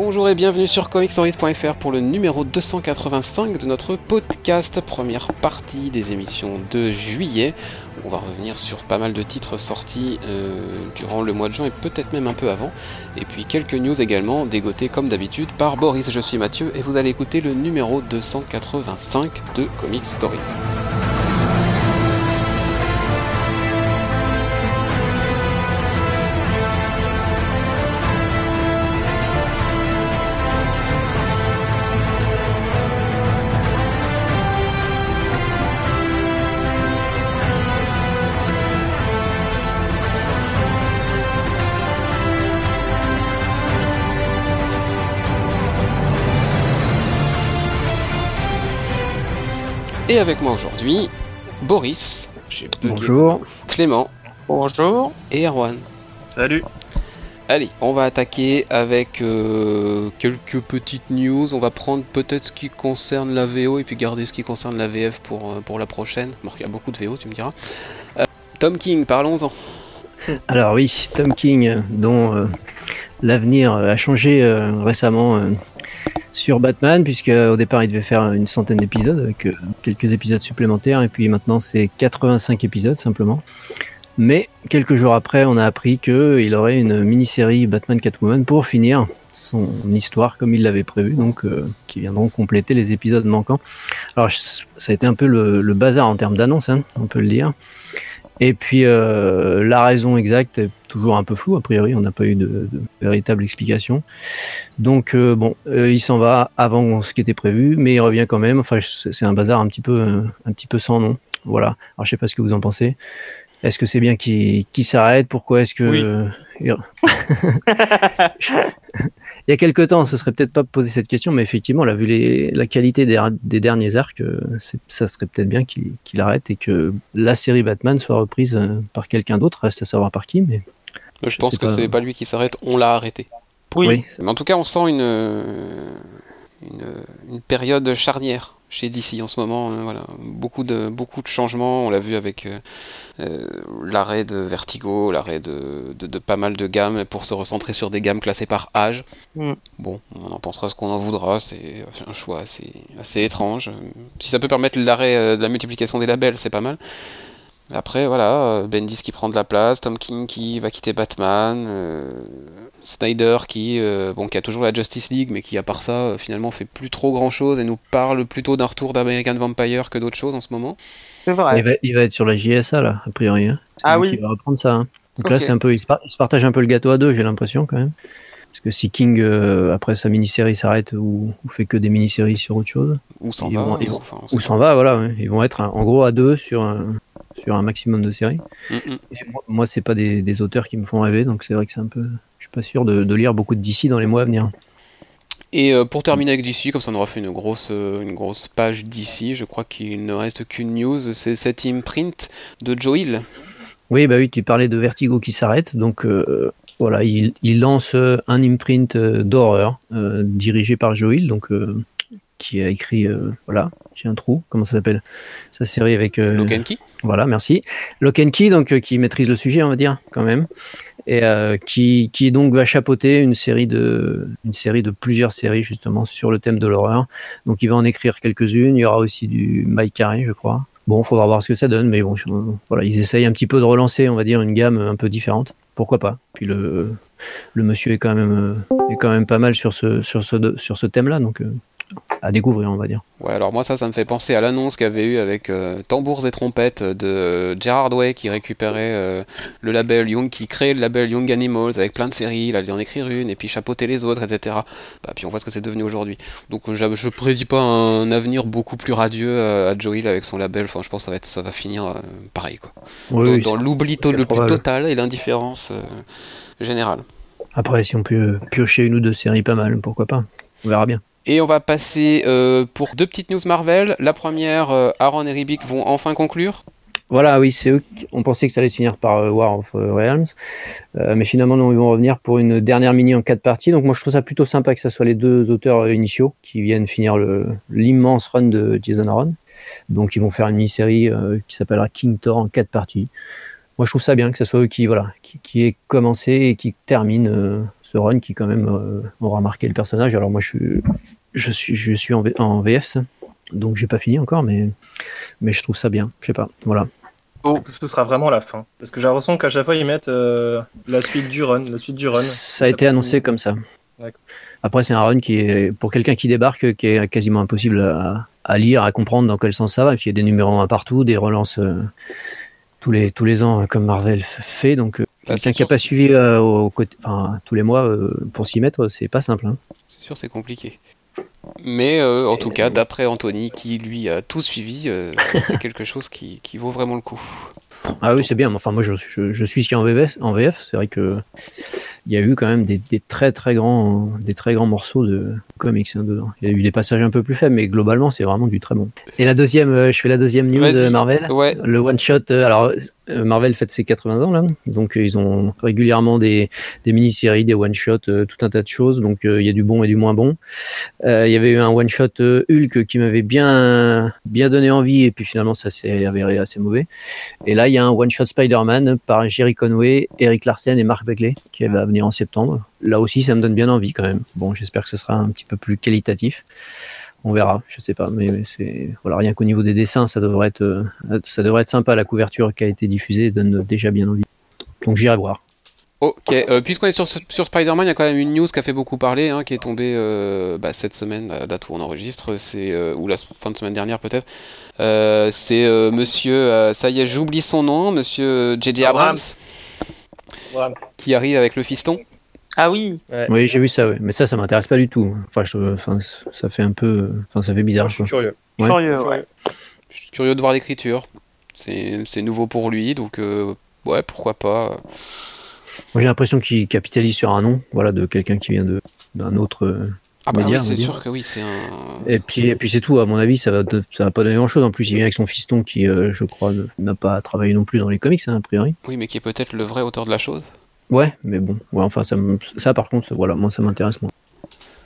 Bonjour et bienvenue sur comicstories.fr pour le numéro 285 de notre podcast, première partie des émissions de juillet. On va revenir sur pas mal de titres sortis euh, durant le mois de juin et peut-être même un peu avant. Et puis quelques news également, dégotés comme d'habitude par Boris. Je suis Mathieu et vous allez écouter le numéro 285 de Comic Story. Et avec moi aujourd'hui, Boris. Bonjour. Clément Bonjour. et Erwan. Salut. Allez, on va attaquer avec euh, quelques petites news. On va prendre peut-être ce qui concerne la VO et puis garder ce qui concerne la VF pour, euh, pour la prochaine. Bon, il y a beaucoup de VO, tu me diras. Euh, Tom King, parlons-en. Alors oui, Tom King, dont euh, l'avenir a changé euh, récemment euh, sur Batman, puisque euh, au départ il devait faire une centaine d'épisodes avec euh, quelques épisodes supplémentaires, et puis maintenant c'est 85 épisodes simplement. Mais quelques jours après, on a appris qu'il aurait une mini-série Batman Catwoman pour finir son histoire comme il l'avait prévu, donc euh, qui viendront compléter les épisodes manquants. Alors ça a été un peu le, le bazar en termes d'annonce, hein, on peut le dire. Et puis euh, la raison exacte est toujours un peu floue, a priori, on n'a pas eu de, de véritable explication. Donc euh, bon, euh, il s'en va avant ce qui était prévu, mais il revient quand même. Enfin, c'est un bazar un petit peu, euh, un petit peu sans nom. Voilà. Alors je sais pas ce que vous en pensez. Est-ce que c'est bien qu'il s'arrête? Pourquoi est-ce que Oui. euh, il... y a quelque temps, ce serait peut-être pas poser cette question, mais effectivement, là, vu les, la qualité des, des derniers arcs, euh, ça serait peut-être bien qu'il arrête et que la série Batman soit reprise euh, par quelqu'un d'autre. Reste à savoir par qui, mais Je, Je pense que pas. c'est pas lui qui s'arrête, on l'a arrêté. Oui. oui, Mais en tout cas, on sent une, une, une période charnière chez DC en ce moment. euh, voilà. beaucoup, de, beaucoup de changements. On l'a vu avec euh, euh, l'arrêt de Vertigo, l'arrêt de, de, de pas mal de gammes pour se recentrer sur des gammes classées par âge. Mm. Bon, on en pensera ce qu'on en voudra. C'est un choix assez, assez étrange. Si ça peut permettre l'arrêt euh, de la multiplication des labels, c'est pas mal. Après, voilà, Bendis qui prend de la place, Tom King qui va quitter Batman, euh, Snyder qui, euh, bon, qui a toujours la Justice League, mais qui, à part ça, euh, finalement, fait plus trop grand chose et nous parle plutôt d'un retour d'American Vampire que d'autres choses en ce moment. C'est il, vrai. va, il va être sur la JSA là, a priori. hein. Ah oui. qui va reprendre ça. hein. Donc là, c'est un peu, il se, par- il se partage un peu le gâteau à deux, j'ai l'impression quand même. Parce que si King, euh, après sa mini-série, s'arrête ou, ou fait que des mini-séries sur autre chose, Où s'en va vont- enfin, sait ou s'en va, voilà, ouais. ils vont être en gros à deux sur un, sur un maximum de séries. Mm, mm. Et moi, moi, c'est pas des, des auteurs qui me font rêver, donc c'est vrai que c'est un peu. Je suis pas sûr de, de lire beaucoup de DC dans les mois à venir. Et euh, pour terminer avec DC, comme ça on aura fait une grosse, euh, une grosse page DC, je crois qu'il ne reste qu'une news, c'est cet imprint de Joe Hill. Oui, bah oui, tu parlais de Vertigo qui s'arrête, donc euh, voilà, il, il lance un imprint d'horreur euh, dirigé par Joe Hill, donc euh, qui a écrit, euh, voilà, j'ai un trou, comment ça s'appelle? Sa série avec. euh, Logan Key? Voilà, merci. Lock and Key, donc, euh, qui maîtrise le sujet, on va dire, quand même. Et euh, qui, qui donc va chapeauter une série, de, une série de plusieurs séries, justement, sur le thème de l'horreur. Donc, il va en écrire quelques-unes. Il y aura aussi du Mike Carey, je crois. Bon, faudra voir ce que ça donne, mais bon, je- voilà, ils essayent un petit peu de relancer, on va dire, une gamme un peu différente. Pourquoi pas? Puis le, le monsieur est quand même, est quand même pas mal sur ce, sur ce, sur ce thème-là, donc à découvrir, on va dire. Ouais, alors moi ça, ça me fait penser à l'annonce qu'il y avait eu avec euh, Tambours et Trompettes de Gerard Way qui récupérait euh, le label Young, qui créait le label Young Animals avec plein de séries, il allait en écrire une et puis chapeauter les autres, etc. Bah, puis on voit ce que c'est devenu aujourd'hui. Donc euh, je, je prédis pas un avenir beaucoup plus radieux euh, à Joe Hill avec son label, enfin je pense que ça va, être, ça va finir euh, pareil quoi. Oui, dans oui, dans c'est- l'oubli to- c'est le plus probable. total et l'indifférence euh, générale. Après, si on peut piocher une ou deux séries pas mal, pourquoi pas On verra bien. Et on va passer euh, pour deux petites news Marvel. La première, euh, Aaron et Ribic vont enfin conclure. Voilà, oui, c'est eux. On pensait que ça allait se finir par euh, War of euh, Realms, mais finalement, ils vont revenir pour une dernière mini en quatre parties. Donc, moi, je trouve ça plutôt sympa que ce soit les deux auteurs initiaux qui viennent finir l'immense run de Jason Aaron. Donc, ils vont faire une mini-série qui s'appellera King Thor en quatre parties. Moi, je trouve ça bien que ce soit eux qui, voilà, qui, qui aient commencé et qui terminent ce run qui quand même aura marqué le personnage. Alors moi je suis je suis je suis en, en VF ça. donc j'ai pas fini encore mais mais je trouve ça bien. Je sais pas, voilà. Oh, ce sera vraiment la fin. Parce que j'ai l'impression qu'à chaque fois, ils mettent euh, la suite du run. La suite du run. Ça a été annoncé comme ça. Après, c'est un run qui est, pour quelqu'un qui débarque, qui est quasiment impossible à, lire, à comprendre dans quel sens ça va. Et puis, il y a des numéros 1 partout, des relances euh, tous, les, tous les ans, comme Marvel fait. Donc, euh, quelqu'un qui n'a pas suivi au enfin, tous les mois pour s'y mettre, c'est pas simple. Hein. C'est sûr, c'est compliqué. Mais en tout cas, d'après Anthony, qui lui a tout suivi, c'est quelque chose qui, qui, vaut vraiment le coup. Ah oui, c'est bien. Enfin, moi, je, je, je suis en VF. En VF, c'est vrai que il y a eu quand même des, très très grands des très grands morceaux de comics hein, dedans. Il y a eu des passages un peu plus faibles, mais globalement c'est vraiment du très bon. Et la deuxième, euh, je fais la deuxième news de Marvel. Ouais. Le one shot. Euh, alors euh, Marvel fête ses 80 ans là, donc ils ont régulièrement des, des mini-séries, des one shot, tout un tas de choses. Donc il y a du bon et du moins bon. il y avait eu un one shot Hulk qui m'avait bien bien donné envie et puis finalement ça s'est avéré assez mauvais. Et là il y a un one shot Spider-Man par Jerry Conway, Eric Larsen et Mark Bagley qui va venir en septembre. Là aussi, ça me donne bien envie quand même. Bon, j'espère que ce sera un petit peu plus qualitatif. On verra, je sais pas, mais c'est voilà, rien qu'au niveau des dessins, ça devrait être, euh, ça devrait être sympa. La couverture qui a été diffusée donne déjà bien envie. Donc j'irai voir. Ok, euh, puisqu'on est sur, sur Spider-Man, il y a quand même une news qui a fait beaucoup parler, hein, qui est tombée euh, bah, cette semaine, à date où on enregistre, c'est ou la fin de semaine dernière peut-être. c'est Monsieur, ça y est, j'oublie son nom, Monsieur J.J. Abrams qui arrive avec le fiston. Ah oui. Oui, j'ai vu ça, mais ça, ça m'intéresse pas du tout. Enfin, je, enfin, ça fait un peu, enfin, ça fait bizarre. je suis curieux. Curieux, Je suis curieux de voir l'écriture. C'est nouveau pour lui, donc euh, ouais, pourquoi pas. Moi, j'ai l'impression qu'il capitalise sur un nom, voilà, de quelqu'un qui vient de d'un autre. Ah bah oui, c'est sûr que oui, c'est un. Et puis, et puis c'est tout. À mon avis, ça va, ça va pas donner grand chose. En plus, il vient avec son fiston qui, euh, je crois, n'a pas travaillé non plus dans les comics, hein, a priori. Oui, mais qui est peut-être le vrai auteur de la chose. Ouais, mais bon, ouais, enfin, ça, ça par contre, voilà, moi, ça m'intéresse moins.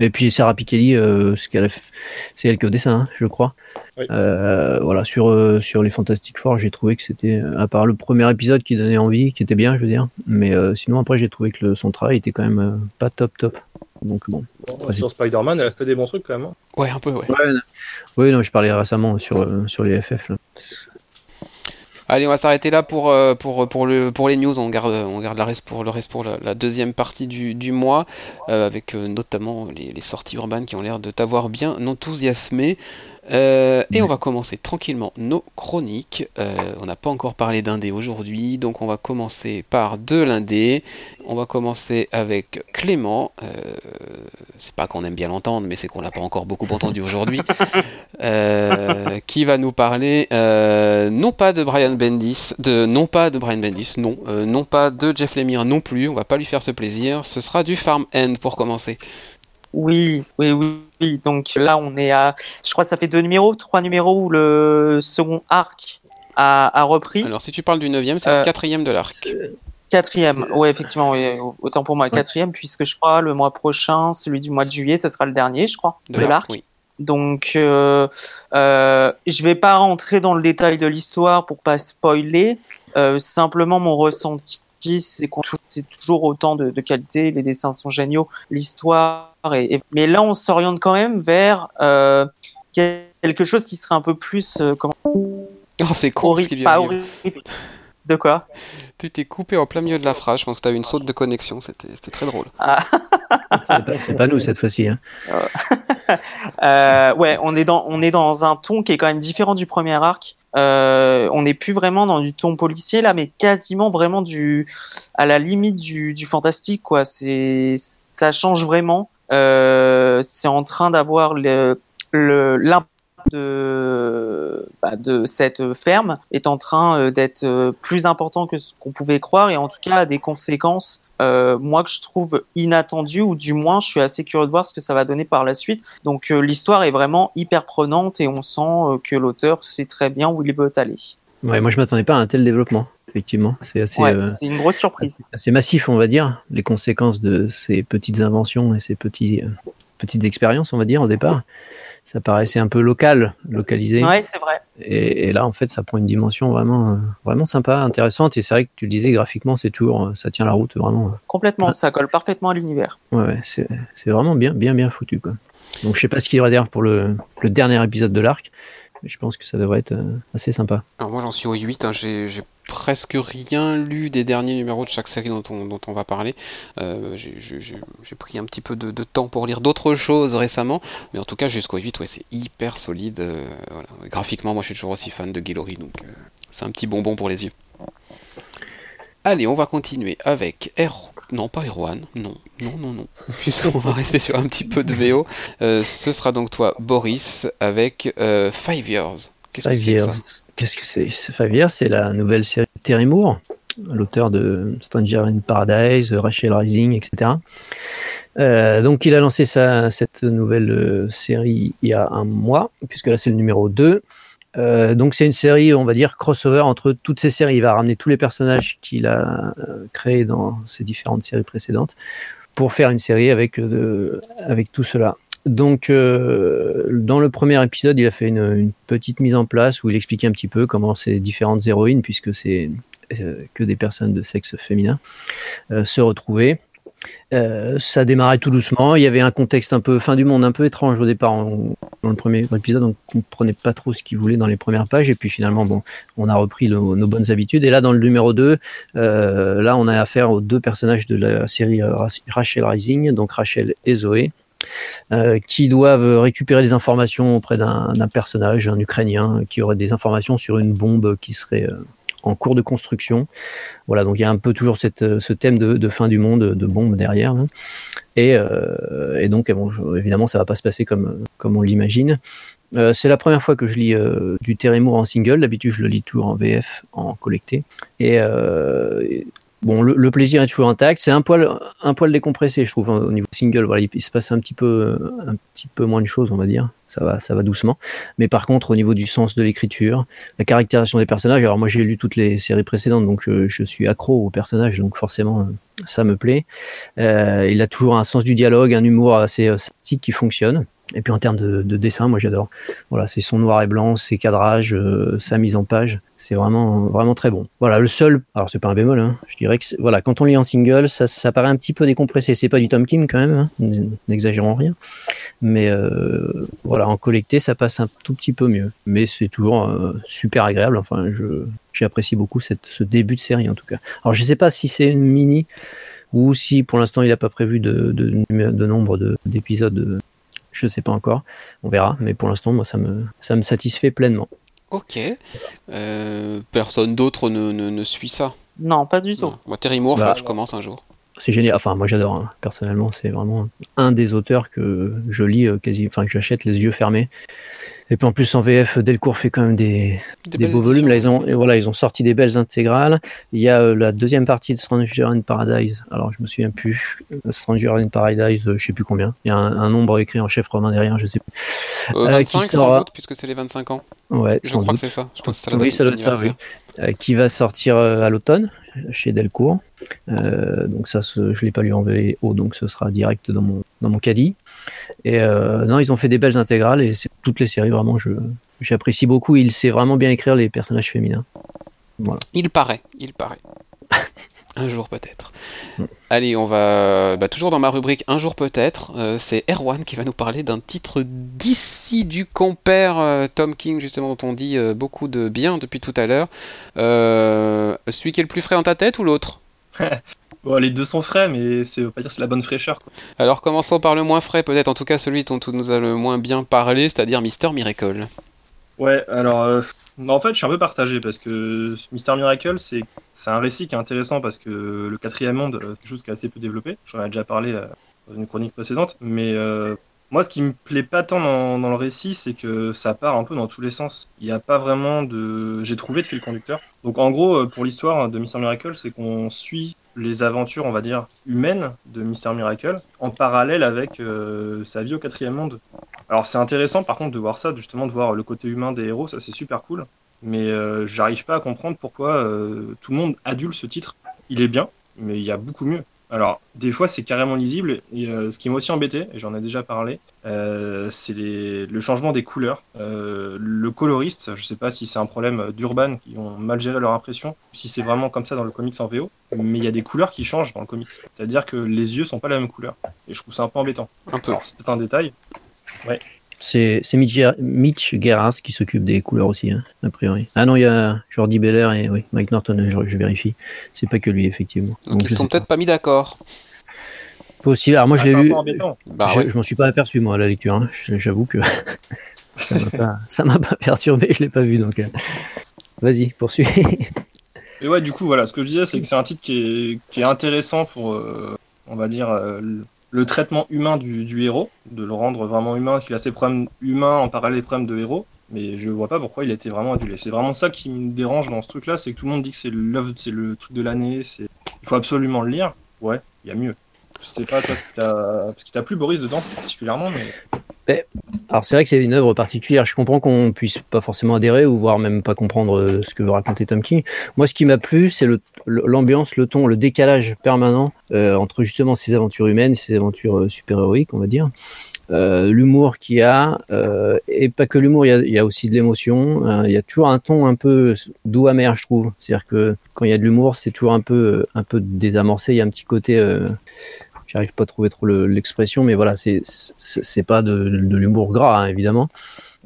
Et puis Sarah Pikeli, euh, c'est elle qui est au dessin, hein, je crois. Euh, voilà, sur, euh, sur les Fantastic Four, j'ai trouvé que c'était, à part le premier épisode qui donnait envie, qui était bien, je veux dire, mais sinon après j'ai trouvé que le, son travail était quand même pas top top. Donc bon. sur Spider-Man, elle a fait des bons trucs quand même. Hein. Ouais, un peu, ouais. oui, non, je parlais récemment sur, sur les FF. Là. Allez, on va s'arrêter là pour, euh, pour, pour, le, pour les news. On garde, on garde la reste pour, le reste pour la, deuxième partie du, du mois, euh, avec euh, notamment les, les, sorties urbaines qui ont l'air de t'avoir bien enthousiasmé. Euh, et on va commencer tranquillement nos chroniques. Euh, on n'a pas encore parlé d'indé aujourd'hui, donc on va commencer par de l'indé. On va commencer avec Clément. Euh, c'est pas qu'on aime bien l'entendre, mais c'est qu'on l'a pas encore beaucoup entendu aujourd'hui. qui va nous parler non pas de Brian Bendis, de non pas de Brian Bendis, non, non pas de Jeff Lemire non plus. On va pas lui faire ce plaisir. Ce sera du Farm End pour commencer. Oui, oui, oui, Donc là, on est à, je crois, que ça fait deux numéros, trois numéros où le second arc a, repris. Alors, si tu parles du neuvième, c'est le euh, quatrième de l'arc. Quatrième, oui, effectivement, autant pour moi, quatrième, puisque je crois le mois prochain, celui du mois de juillet, ça sera le dernier, je crois, de, l'arc. Donc, euh, euh, je vais pas rentrer dans le détail de l'histoire pour pas spoiler. Euh, simplement, mon ressenti c'est c'est toujours autant de, qualité, les dessins sont géniaux, l'histoire est, Mais là, on s'oriente quand même vers euh, quelque chose qui serait un peu plus... Euh, comment... Oh, c'est con ce De quoi? Tu t'es coupé en plein milieu de la phrase, je pense que tu as eu une saute de connexion, c'était très drôle. Ah. c'est pas, nous cette fois-ci. Hein. Euh, ouais, on est, dans, on est dans un ton qui est quand même différent du premier arc. Euh, on n'est plus vraiment dans du ton policier là, mais quasiment vraiment du à la limite du, du fantastique quoi. C'est ça change vraiment. Euh, c'est en train d'avoir le l'impact de, bah, de cette ferme est en train euh, d'être plus important que ce qu'on pouvait croire et en tout cas a des conséquences euh, moi que je trouve inattendu ou du moins je suis assez curieux de voir ce que ça va donner par la suite. Donc euh, l'histoire est vraiment hyper prenante et on sent euh, que l'auteur sait très bien où il veut aller. Ouais, moi je m'attendais pas à un tel développement. Effectivement, c'est assez. c'est une grosse surprise. Assez massif, on va dire, les conséquences de ces petites inventions et ces petits petites expériences, on va dire, au départ. Ça paraissait un peu local, localisé. Ouais, c'est vrai. Et, et là, en fait, ça prend une dimension vraiment, euh, vraiment sympa, intéressante. Et c'est vrai que tu le disais, graphiquement, c'est toujours, euh, ça tient la route, vraiment. Complètement, ça colle parfaitement à l'univers. Ouais, c'est c'est vraiment bien, bien, bien foutu, quoi. Donc, je sais pas ce qu'il réserve pour le, le dernier épisode de l'arc, je pense que ça devrait être euh, assez sympa. Alors moi j'en suis au 8, hein, j'ai presque rien lu des derniers numéros de chaque série dont on, dont on va parler. Euh, j'ai- pris un petit peu de, temps pour lire d'autres choses récemment, mais en tout cas jusqu'au 8, ouais, c'est hyper solide. euh. Graphiquement, moi je suis toujours aussi fan de Guillory, donc c'est un petit bonbon pour les yeux. Allez, on va continuer avec Hero... Non, pas Erwan, non, non, non, non. Puisqu'on va rester sur un petit peu de VO. Euh, ce sera donc toi, Boris, avec euh, Five Years. Qu'est-ce que Five que Years. Qu'est-ce que c'est? Five Years, c'est la nouvelle série de Terry Moore, l'auteur de Stranger in Paradise, Rachel Rising, etc. Euh, donc il a lancé sa, cette nouvelle euh, série il y a un mois, puisque là c'est le numéro 2. Euh, donc c'est une série, on va dire, crossover entre toutes ces séries. Il va ramener tous les personnages qu'il a euh, créés dans ses différentes séries précédentes pour faire une série avec, euh, avec tout cela. Donc, euh, dans le premier épisode, il a fait une, une petite mise en place où il expliquait un petit peu comment ces différentes héroïnes, puisque c'est euh, que des personnes de sexe féminin, se retrouvaient. Euh, ça démarrait tout doucement. Il y avait un contexte un peu fin du monde, un peu étrange au départ. Dans le premier épisode, on comprenait pas trop ce qu'il voulait dans les premières pages. Et puis finalement, bon, on a repris nos bonnes habitudes. Et là, dans le numéro 2, euh, là, on a affaire aux deux personnages de la série Ra- Rachel Rising, donc Rachel et Zoé euh, qui doivent récupérer des informations auprès d'un personnage, un Ukrainien, qui aurait des informations sur une bombe qui serait en cours de construction. Voilà, donc il y a un peu toujours cette, euh, ce thème de, fin du monde, de bombe derrière. hein. Et, euh, et donc, je- évidemment, ça va pas se passer comme, comme on l'imagine. Euh, c'est la première fois que je lis du Terry Moore en single. D'habitude, je le lis toujours en VF, en collecté. Et bon, le, plaisir est toujours intact. C'est un poil, un poil décompressé, je trouve, hein, au niveau single. Voilà, il, se passe un petit peu, un petit peu moins de choses, on va dire. Ça va, ça va doucement. Mais par contre, au niveau du sens de l'écriture, la caractérisation des personnages. Alors moi, j'ai lu toutes les séries précédentes, donc je, je suis accro aux personnages, donc forcément, euh, ça me plaît. Euh, il a toujours un sens du dialogue, un humour assez euh, sympathique qui fonctionne. Et puis en termes de, de dessin, moi j'adore. Voilà, c'est son noir et blanc, ses cadrages, euh, sa mise en page, c'est vraiment vraiment très bon. Voilà, le seul, alors c'est pas un bémol, hein, je dirais que voilà, quand on lit en single, ça, paraît un petit peu décompressé. C'est pas du Tom Kim quand même, hein, n'exagérons rien. Mais euh, voilà, en collecté, ça passe un tout petit peu mieux. Mais c'est toujours euh, super agréable. Enfin, je j'apprécie beaucoup cette, ce début de série en tout cas. Alors je sais pas si c'est une mini ou si pour l'instant il n'a pas prévu de, de, de nombre de- d'épisodes. Je sais pas encore, on verra. Mais pour l'instant, moi, ça me ça me satisfait pleinement. Ok. Euh, personne d'autre ne, ne, ne suit ça. Non, pas du tout. Non. Moi, Terry Moore, Bah, faut que je commence un jour. C'est génial. Enfin, moi j'adore. hein. Personnellement, c'est vraiment un des auteurs que je lis euh, quasi, enfin que j'achète les yeux fermés. Et puis en plus en VF, Delcourt fait quand même des, des beaux volumes. Là, ils ont, voilà, ils ont sorti des belles intégrales. Il y a euh, la deuxième partie de Stranger in Paradise. Alors, je me souviens plus. Stranger in Paradise, euh, je sais plus combien. Il y a un, un nombre écrit en chef romain derrière, je sais plus. Euh, Euh, 25 qui sans sera- doute, puisque c'est les 25 ans. Ouais, Je sans crois doute. que c'est ça. Je crois que c'est la Oui, ça doit être ça, qui va sortir à l'automne chez Delcourt. Euh, donc ça, je l'ai pas lu en VO, donc ce sera direct dans mon dans mon caddie. Et euh, non, ils ont fait des belles intégrales et c'est toutes les séries vraiment, je j'apprécie beaucoup. Il sait vraiment bien écrire les personnages féminins. Voilà. Il paraît, il paraît. Un jour peut-être. Mm. Allez, on va bah, toujours dans ma rubrique Un jour peut-être. euh, c'est Erwan qui va nous parler d'un titre d'ici du compère euh, Tom King, justement, dont on dit euh, beaucoup de bien depuis tout à l'heure. Euh, celui qui est le plus frais en ta tête ou l'autre? Bon, les deux sont frais, mais c'est pas dire c'est la bonne fraîcheur. Quoi. Alors commençons par le moins frais, peut-être en tout cas celui dont on nous a le moins bien parlé, c'est-à-dire Mister Miracle. Ouais, alors euh, en fait, je suis un peu partagé parce que Mister Miracle, c'est un récit qui est intéressant parce que le quatrième monde, euh, quelque chose qui est assez peu développé. J'en ai déjà parlé euh, dans une chronique précédente, mais euh, moi, ce qui me plaît pas tant dans, le récit, c'est que ça part un peu dans tous les sens. Il n'y a pas vraiment de, j'ai trouvé de fil conducteur. Donc en gros, euh, pour l'histoire de Mister Miracle, c'est qu'on suit les aventures, on va dire, humaines de Mister Miracle en parallèle avec euh, sa vie au quatrième monde. Alors c'est intéressant par contre de voir ça, justement de voir le côté humain des héros, ça c'est super cool. Mais euh, j'arrive pas à comprendre pourquoi tout le monde adule ce titre. Il est bien, mais il y a beaucoup mieux. Alors, des fois, c'est carrément lisible. Et euh, ce qui m'a aussi embêté, et j'en ai déjà parlé, euh, c'est le changement des couleurs. Euh, le coloriste, je sais pas si c'est un problème d'Urban qui ont mal géré leur impression, ou si c'est vraiment comme ça dans le comics en VO, mais il y a des couleurs qui changent dans le comics. C'est-à-dire que les yeux sont pas la même couleur. Et je trouve ça un peu embêtant. Un peu. Alors, c'est un détail. C'est c'est Mitch, Ger- Mitch Gerrard qui s'occupe des couleurs aussi, hein, a priori. Ah non, il y a Jordi Beller et oui, Mike Norton, je, je vérifie. C'est pas que lui, effectivement. Donc, Donc, ils sont peut-être pas mis d'accord. Possible. Alors moi, je Ah, l'ai lu. Bah je ouais. je m'en suis pas aperçu, moi, à la lecture. hein. J'avoue que ça m'a pas, ça m'a pas perturbé, je l'ai pas vu. Donc, euh, vas-y, poursuis. Et ouais, du coup, voilà, ce que je disais, c'est que c'est un titre qui est, qui est intéressant pour, euh, on va dire, euh, le, traitement humain du, du héros, de le rendre vraiment humain, qu'il a ses problèmes humains en parallèle des problèmes de héros. Mais je vois pas pourquoi il a été vraiment adulé. C'est vraiment ça qui me dérange dans ce truc-là, c'est que tout le monde dit que c'est l'œuvre, c'est le truc de l'année, c'est, il faut absolument le lire. Ouais, il y a mieux. Je sais pas toi ce qui t'a plu Boris dedans particulièrement, mais Alors c'est vrai que c'est une œuvre particulière. Je comprends qu'on puisse pas forcément adhérer ou voire même pas comprendre euh, ce que veut raconter Tom King. Moi, ce qui m'a plu, c'est l'ambiance, le ton, le décalage permanent euh, entre justement ces aventures humaines, ces aventures euh, super-héroïques, on va dire. L'humour qu'il y a, et pas que l'humour, il y a, aussi de l'émotion. euh, il y a toujours un ton un peu doux amer, je trouve. C'est-à-dire que quand il y a de l'humour, c'est toujours un peu, un peu désamorcé. Il y a un petit côté, j'arrive pas à trouver trop le- l'expression, mais voilà, c'est pas de, de l'humour gras, hein, évidemment.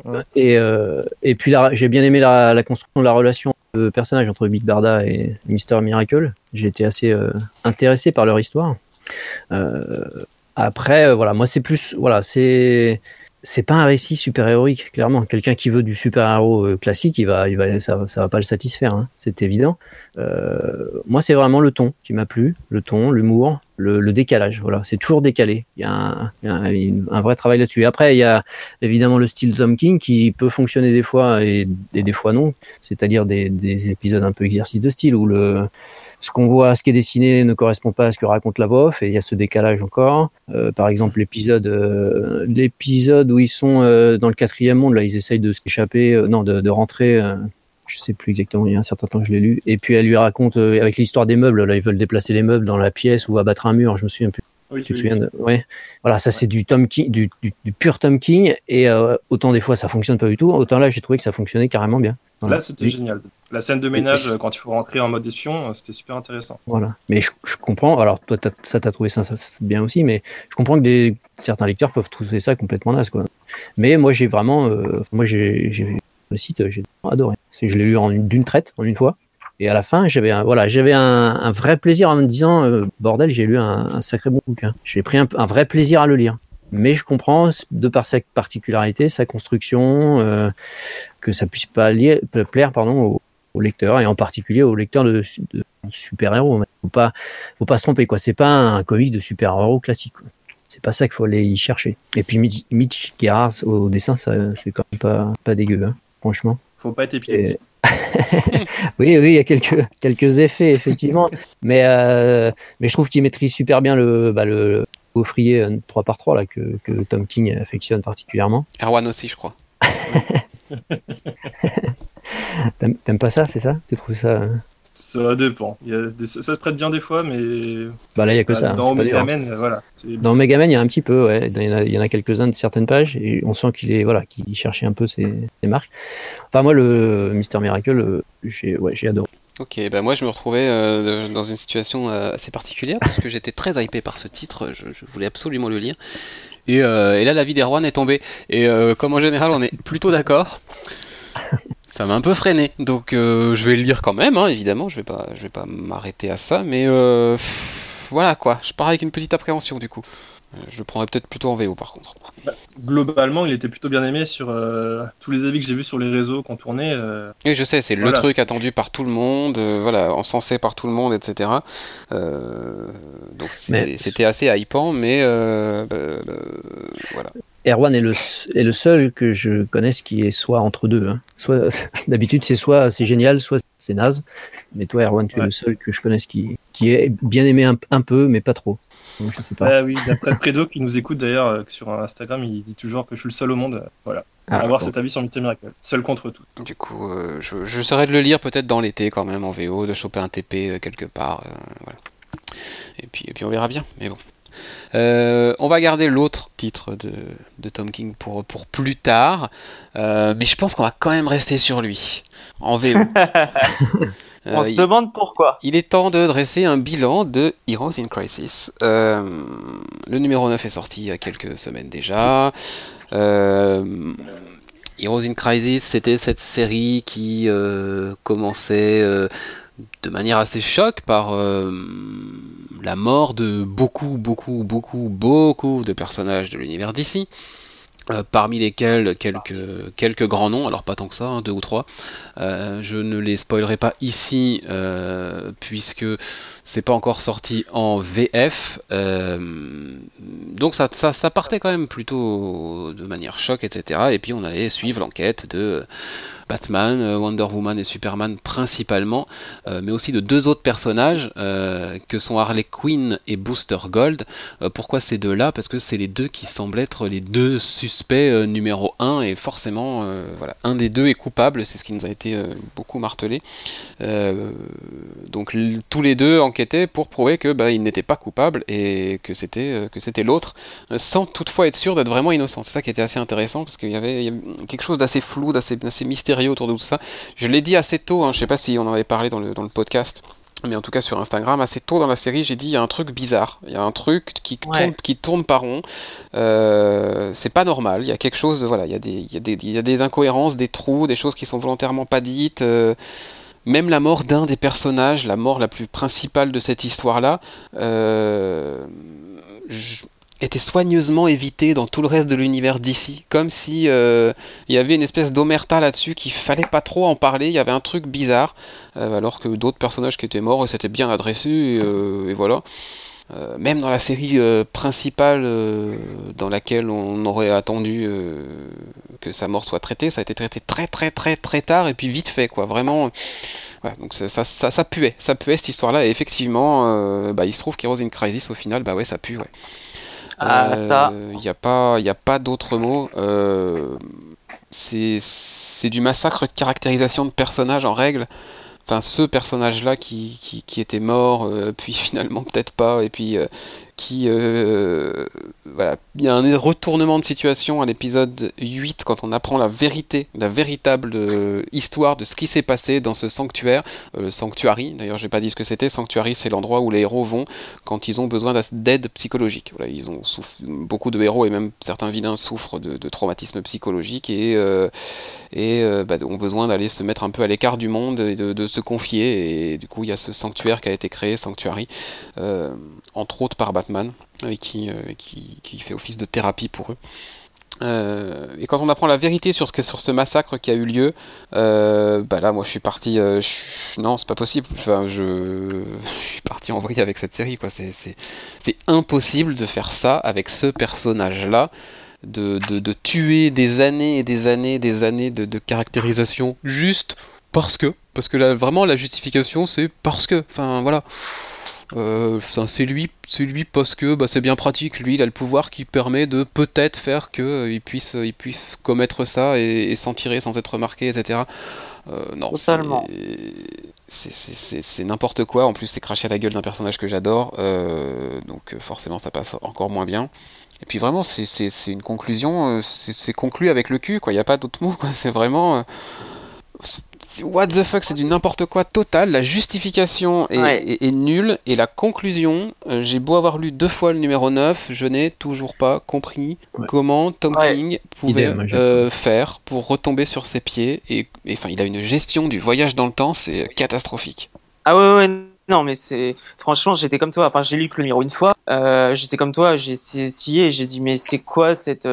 Ouais. Et, euh, et puis j'ai bien aimé la, la construction de la relation de personnage entre Big Barda et Mister Miracle. J'ai été assez euh, intéressé par leur histoire. Euh, après, euh, voilà, moi c'est plus, voilà, c'est c'est pas un récit super héroïque, clairement. Quelqu'un qui veut du super héros euh, classique, il va, il va, ça, ça va pas le satisfaire, hein, c'est évident. Euh, moi, c'est vraiment le ton qui m'a plu, le ton, l'humour, le, le décalage. Voilà, c'est toujours décalé. Il y a un, un, un vrai travail là-dessus. Après, il y a évidemment le style Tom King qui peut fonctionner des fois et, des fois non. C'est-à-dire des, des épisodes un peu exercice de style où le ce qu'on voit, ce qui est dessiné ne correspond pas à ce que raconte la voix et il y a ce décalage encore. Euh, par exemple, l'épisode, euh, l'épisode où ils sont euh, dans le quatrième monde, là, ils essayent de s'échapper, euh, non, de, de rentrer. Je sais plus exactement, il y a un certain temps que je l'ai lu. Et puis elle lui raconte euh, avec l'histoire des meubles. Là, ils veulent déplacer les meubles dans la pièce ou abattre un mur. Je me souviens plus. oui, Tu te souviens de... Ouais. Voilà, ça c'est du Tom King, du, du, du pur Tom King. Et euh, autant des fois ça fonctionne pas du tout, autant là j'ai trouvé que ça fonctionnait carrément bien. Voilà. Là, c'était Oui. génial. La scène de ménage, Et- quand il faut rentrer en mode espion, euh, c'était super intéressant. Voilà. Mais je, je comprends. Alors toi, ça t'as trouvé ça, ça, ça, bien aussi, mais je comprends que des, certains lecteurs peuvent trouver ça complètement naze, quoi. Mais moi, j'ai vraiment, euh, moi, j'ai le site, j'ai adoré. Je l'ai lu d'une traite, en une fois. Et à la fin, j'avais un, voilà, j'avais un, vrai plaisir en me disant, euh, bordel, j'ai lu un, sacré bon bouquin. J'ai pris un, vrai plaisir à le lire. Mais je comprends, de par sa particularité, sa construction, euh, que ça puisse pas plaire, pardon, aux, lecteurs et en particulier aux lecteurs de, super-héros. Faut pas, faut pas se tromper, quoi. C'est pas un comics de super-héros classique. quoi. C'est pas ça qu'il faut aller y chercher. Et puis Mitch, Mitch au dessin, ça, c'est quand même pas, pas dégueu, hein, franchement. Faut pas être épileptique. Et- oui, oui, il y a quelques, quelques effets, effectivement. mais, euh, mais je trouve qu'il maîtrise super bien le, bah, le gaufrier euh, 3x3 là, que, que Tom King affectionne particulièrement. Erwan aussi, je crois. T'aimes t'aimes pas ça, c'est ça? Tu trouves ça euh, Ça dépend. Il y a des- ça se prête bien des fois, mais Bah là, il y a que bah, ça. hein, dans hein. Omega Man, euh, voilà. Dans Megaman, il y a un petit peu, ouais. Il y en a, il y en a quelques-uns de certaines pages et on sent qu'il est, voilà, qu'il cherchait un peu ses, ses marques. Enfin, moi, le Mister Miracle, euh, j'ai, ouais, j'ai adoré. Ok, bah moi je me retrouvais euh, dans une situation euh, assez particulière parce que j'étais très hypé par ce titre, je, je voulais absolument le lire. Et, euh, et là la vie d'Erwan est tombée. Et euh, comme en général on est plutôt d'accord, ça m'a un peu freiné. Donc euh, je vais le lire quand même, hein, évidemment, je vais pas, je vais pas m'arrêter à ça, mais euh, voilà quoi, je pars avec une petite appréhension du coup. Euh, Je le prendrai peut-être plutôt en VO par contre. Globalement, il était plutôt bien aimé sur euh, tous les avis que j'ai vus sur les réseaux qu'on tournait. euh, Oui, je sais, c'est Voilà, le truc c'est- attendu par tout le monde, euh, voilà, encensé par tout le monde, etc. Euh, donc c'était Mais- c'était assez hypant, mais euh, bah, bah, voilà. Erwan est le, est le seul que je connaisse qui est soit entre deux. Hein. Soit, d'habitude, c'est soit c'est génial, soit c'est naze. Mais toi, Erwan, tu es le seul que je connaisse qui, qui est bien aimé un, un peu, mais pas trop. Donc, je sais pas. Ah oui, d'après Predo qui nous écoute d'ailleurs euh, sur Instagram, il dit toujours que je suis le seul au monde. euh, Voilà, Ah, avoir bon. cet avis sur Mister Miracle. Seul contre tout. Du coup, euh, je j'essaierai de le lire peut-être dans l'été quand même en VO, de choper un TP euh, quelque part. euh, voilà. et puis, et puis on verra bien. Mais bon. Euh, on va garder l'autre titre de, de, Tom King pour, pour plus tard, euh, mais je pense qu'on va quand même rester sur lui en VO. On se demande pourquoi. Il est temps de dresser un bilan de Heroes in Crisis. Euh, le numéro 9 est sorti il y a quelques semaines déjà. Euh, Heroes in Crisis, c'était cette série qui euh, commençait de manière assez choc par la mort de beaucoup, beaucoup, beaucoup, beaucoup de personnages de l'univers d'ici. Euh, parmi lesquels quelques, grands noms, alors pas tant que ça, hein, deux ou trois. Euh, je ne les spoilerai pas ici, euh, puisque c'est pas encore sorti en VF. donc ça, ça, ça, partait quand même plutôt de manière choc, etc. Et puis on allait suivre l'enquête de Batman, euh, Wonder Woman et Superman principalement, euh, mais aussi de deux autres personnages euh, que sont Harley Quinn et Booster Gold. pourquoi ces deux-là? Parce que c'est les deux qui semblent être les deux suspects numéro 1 et forcément, voilà, un des deux est coupable, c'est ce qui nous a été beaucoup martelé. donc tous les deux enquêtaient pour prouver que bah, ils n'étaient pas coupables et que c'était que c'était l'autre, sans toutefois être sûr d'être vraiment innocent. C'est ça qui était assez intéressant parce qu'il y, avait quelque chose d'assez flou, d'assez mystérieux autour de tout ça. Je l'ai dit assez tôt, hein, je sais pas si on en avait parlé dans le, dans le podcast, mais en tout cas sur Instagram, assez tôt dans la série, j'ai dit il y a un truc bizarre, il y a un truc qui tourne, qui tourne pas rond, euh, c'est pas normal, il y a quelque chose, voilà, il y, a des, il, y a des, il y a des incohérences, des trous, des choses qui sont volontairement pas dites. Euh, même la mort d'un des personnages, la mort la plus principale de cette histoire-là, euh, était soigneusement évité dans tout le reste de l'univers d'ici, comme si euh, il y avait une espèce d'omerta là-dessus qu'il fallait pas trop en parler, il y avait un truc bizarre, euh, alors que d'autres personnages qui étaient morts s'étaient bien adressés, et, euh, voilà. même dans la série principale dans laquelle on aurait attendu que sa mort soit traitée, ça a été traité très très très très tard et puis vite fait quoi, vraiment. donc ça, ça, ça, puait, ça puait cette histoire-là et effectivement, bah, il se trouve qu'Heroes in Crisis au final, bah ouais, ça pue, ouais. Ah, ça. Il n'y a pas, y a pas d'autre mot. Euh, c'est du massacre de caractérisation de personnages en règle enfin ce personnage là qui, qui, était mort euh, puis finalement peut-être pas et puis euh, euh, il y a un retournement de situation à l'épisode 8 quand on apprend la vérité la véritable histoire de ce qui s'est passé dans ce sanctuaire le sanctuary. D'ailleurs j'ai pas dit ce que c'était. Sanctuary c'est l'endroit où les héros vont quand ils ont besoin d'aide psychologique. Ils ont beaucoup de héros et même certains vilains souffrent de, de traumatisme psychologique et bah, ont besoin d'aller se mettre un peu à l'écart du monde et de, de se confier. Et du coup, il y a ce sanctuaire qui a été créé, Sanctuary, euh, entre autres par Batman, et euh, qui, qui, fait office de thérapie pour eux. Euh, et quand on apprend la vérité sur ce, massacre qui a eu lieu, bah là, moi, je suis parti. non, c'est pas possible. Enfin, je, suis parti en vrille avec cette série. C'est, impossible de faire ça avec ce personnage-là. De, tuer des années et des années, des années de, de caractérisation juste parce que, parce que là, vraiment la justification c'est parce que, enfin voilà. Euh, c'est lui, lui parce que bah, c'est bien pratique. Lui, il a le pouvoir qui permet de peut-être faire que euh, puisse, il puisse commettre ça et, s'en tirer sans être remarqué, etc. Euh, non, c'est n'importe quoi. En plus, c'est cracher à la gueule d'un personnage que j'adore, euh, donc forcément, ça passe encore moins bien. Et puis vraiment, c'est une conclusion, c'est conclu avec le cul, quoi. Il n'y a pas d'autre mot, quoi. C'est vraiment what the fuck, c'est du n'importe quoi total. La justification est, nulle et la conclusion, euh, j'ai beau avoir lu deux fois le numéro 9, je n'ai toujours pas compris comment Tom King pouvait euh, faire pour retomber sur ses pieds. Et enfin, il a une gestion du voyage dans le temps, c'est catastrophique. Ah ouais, ouais, non, mais c'est franchement, j'étais comme toi. Enfin, j'ai lu le numéro une fois. Euh, j'étais comme toi. J'ai essayé. J'ai dit, mais c'est quoi cette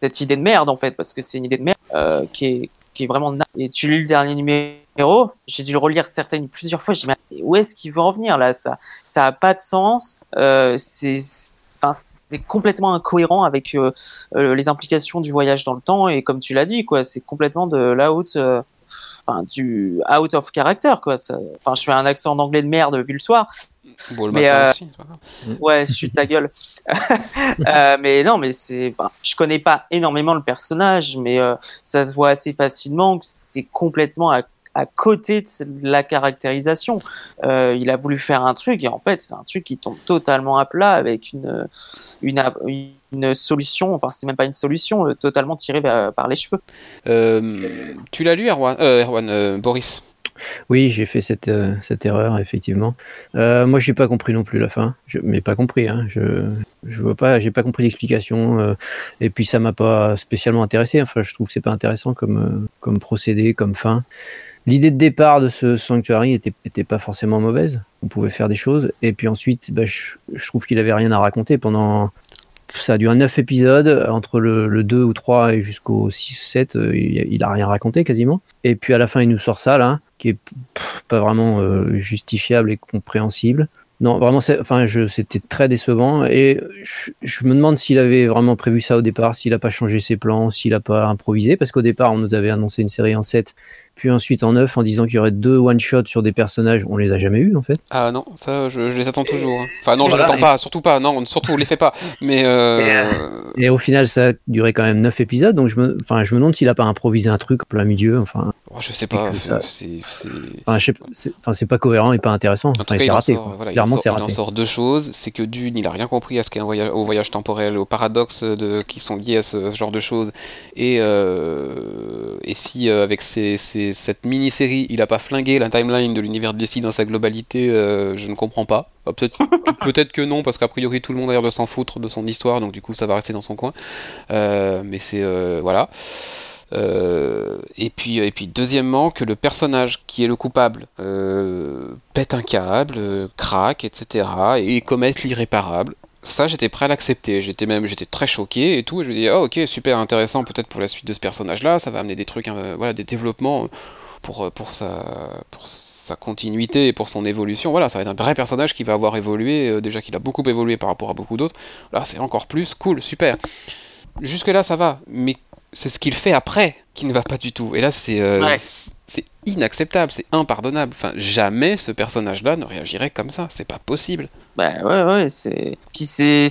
cette idée de merde en fait? Parce que c'est une idée de merde qui est qui est vraiment Et tu lis le dernier numéro, j'ai dû relire certaines plusieurs fois. J'ai dit, où est-ce qu'il veut en venir là? Ça, ça a pas de sens. Euh, c'est c'est complètement incohérent avec euh, euh, les implications du voyage dans le temps et comme tu l'as dit quoi c'est complètement de l'out euh, enfin du out of character quoi. Enfin je fais un accent d'anglais de merde vu le soir. Mais euh, ouais, suis ta gueule. euh, mais non, mais c'est, je connais pas énormément le personnage, mais euh, ça se voit assez facilement que c'est complètement à, à côté de la caractérisation. Euh, il a voulu faire un truc et en fait, c'est un truc qui tombe totalement à plat avec une, une, une solution, enfin, c'est même pas une solution, euh, totalement tirée par les cheveux. Euh, tu l'as lu, Erwan, Erwan Boris? Oui, j'ai fait cette, euh, cette erreur, effectivement. Euh, moi, j'ai pas compris non plus la fin. Je, mais pas compris. Hein. Je, je vois pas, j'ai pas compris l'explication. Euh, et puis, ça m'a pas spécialement intéressé. Enfin, je trouve que c'est pas intéressant comme, euh, comme procédé, comme fin. L'idée de départ de ce Sanctuary était, pas forcément mauvaise. On pouvait faire des choses. Et puis ensuite, bah, je, trouve qu'il avait rien à raconter pendant ça a duré 9 épisodes, entre le, le 2 ou 3 et jusqu'au 6 7, euh, il, il, a rien raconté quasiment. Et puis à la fin, il nous sort ça, là, qui est pas vraiment euh, justifiable et compréhensible. Non, vraiment, c'était très décevant. Et je, je me demande s'il avait vraiment prévu ça au départ, s'il a pas changé ses plans, s'il a pas improvisé, parce qu'au départ, on nous avait annoncé une série en 7 puis ensuite en neuf en disant qu'il y aurait deux one-shots sur des personnages. On les a jamais eu en fait. Ah non, ça je, je les attends toujours. Hein. Enfin non, je les attends pas, surtout pas. Non, surtout on les fait pas. Mais euh... et, euh, et, au final, ça a duré quand même neuf épisodes, donc je me, enfin, je me demande s'il a pas improvisé un truc plein milieu. Enfin, oh, je sais pas. Ça... C'est, enfin, c'est pas cohérent et pas intéressant. En enfin, il, il raté. Sort, voilà, Clairement, c'est raté. Il en sort deux choses. C'est que d'une, il a rien compris à ce qu'est un voyage, au voyage temporel, aux paradoxes de, qui sont liés à ce, ce genre de choses. Et, euh, et si euh, avec ces, ces, cette mini-série il a pas flingué la timeline de l'univers DC dans sa globalité, euh, je ne comprends pas. Peut-être peut que non, parce qu'a priori tout le monde a l'air de s'en foutre de son histoire, donc du coup ça va rester dans son coin. Euh, mais c'est euh, voilà. Et puis et puis deuxièmement que le personnage qui est le coupable pète un câble, craque, etc. et commette l'irréparable. Ça, j'étais prêt à l'accepter. J'étais même, j'étais très choqué et tout. Et je me dis, oh, ok, super intéressant, peut-être pour la suite de ce personnage-là, ça va amener des trucs, voilà, des développements pour, pour, sa, pour sa continuité et pour son évolution. Voilà, ça va être un vrai personnage qui va avoir évolué, euh, déjà qu'il a beaucoup évolué par rapport à beaucoup d'autres. Là, c'est encore plus cool, super. Jusque-là, ça va, mais c'est ce qu'il fait après qui ne va pas du tout. Et là, c'est euh, ouais. c'est inacceptable, c'est impardonnable. Enfin, jamais ce personnage-là ne réagirait comme ça. C'est pas possible. Bah ouais, ouais, c'est. Puis c'est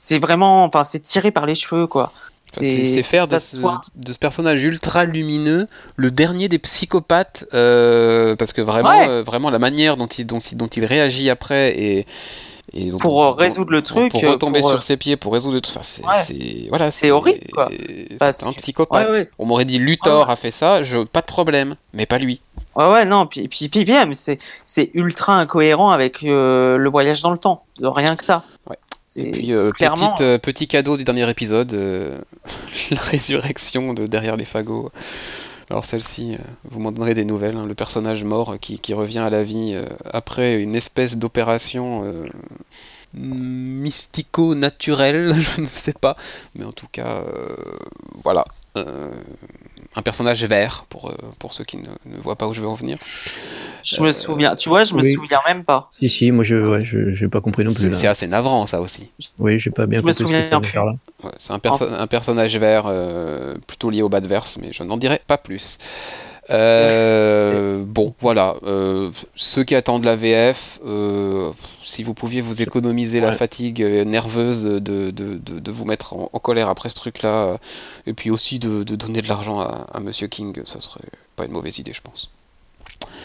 c'est vraiment, enfin, c'est tiré par les cheveux, quoi. C'est faire de ce, de ce, personnage ultra lumineux le dernier des psychopathes, euh, parce que vraiment, ouais. euh, vraiment la manière dont il, dont, dont il réagit après et, et donc, pour résoudre le truc, pour retomber pour... sur ses pieds, pour résoudre le truc, enfin, c'est ouais. voilà, c'est horrible quoi. C'est un psychopathe. Ouais, On m'aurait dit Luthor a fait ça, je pas de problème, mais pas lui. Ouais ouais non puis puis, puis bien c'est c'est ultra incohérent avec euh, le voyage dans le temps, rien que ça. Ouais. Et puis, euh, clairement... petite, euh, petit cadeau du dernier épisode, la résurrection de Derrière les fagots. Alors celle-ci, vous m'en donnerez des nouvelles. Hein, le personnage mort qui, qui, revient à la vie après une espèce d'opération mystico-naturelle, je ne sais pas. Mais en tout cas, voilà. Un personnage vert, pour, pour ceux qui ne, ne, voient pas où je veux en venir. Je me souviens, tu vois, je me oui. souviens même pas. Si, si, moi je ouais, je, pas compris non plus. C'est assez navrant ça aussi. Oui, j'ai pas bien je compris me souviens ce que ça là. Ouais, c'est un, perso un, personnage vert euh, plutôt lié au bas de verse, mais je n'en dirai pas plus. Euh, bon, voilà. Euh, ceux qui attendent la VF, euh, si vous pouviez vous économiser la fatigue nerveuse de, de, de, de vous mettre en, en, colère après ce truc-là, et puis aussi de, donner de l'argent à, à Monsieur King, ça serait pas une mauvaise idée, je pense.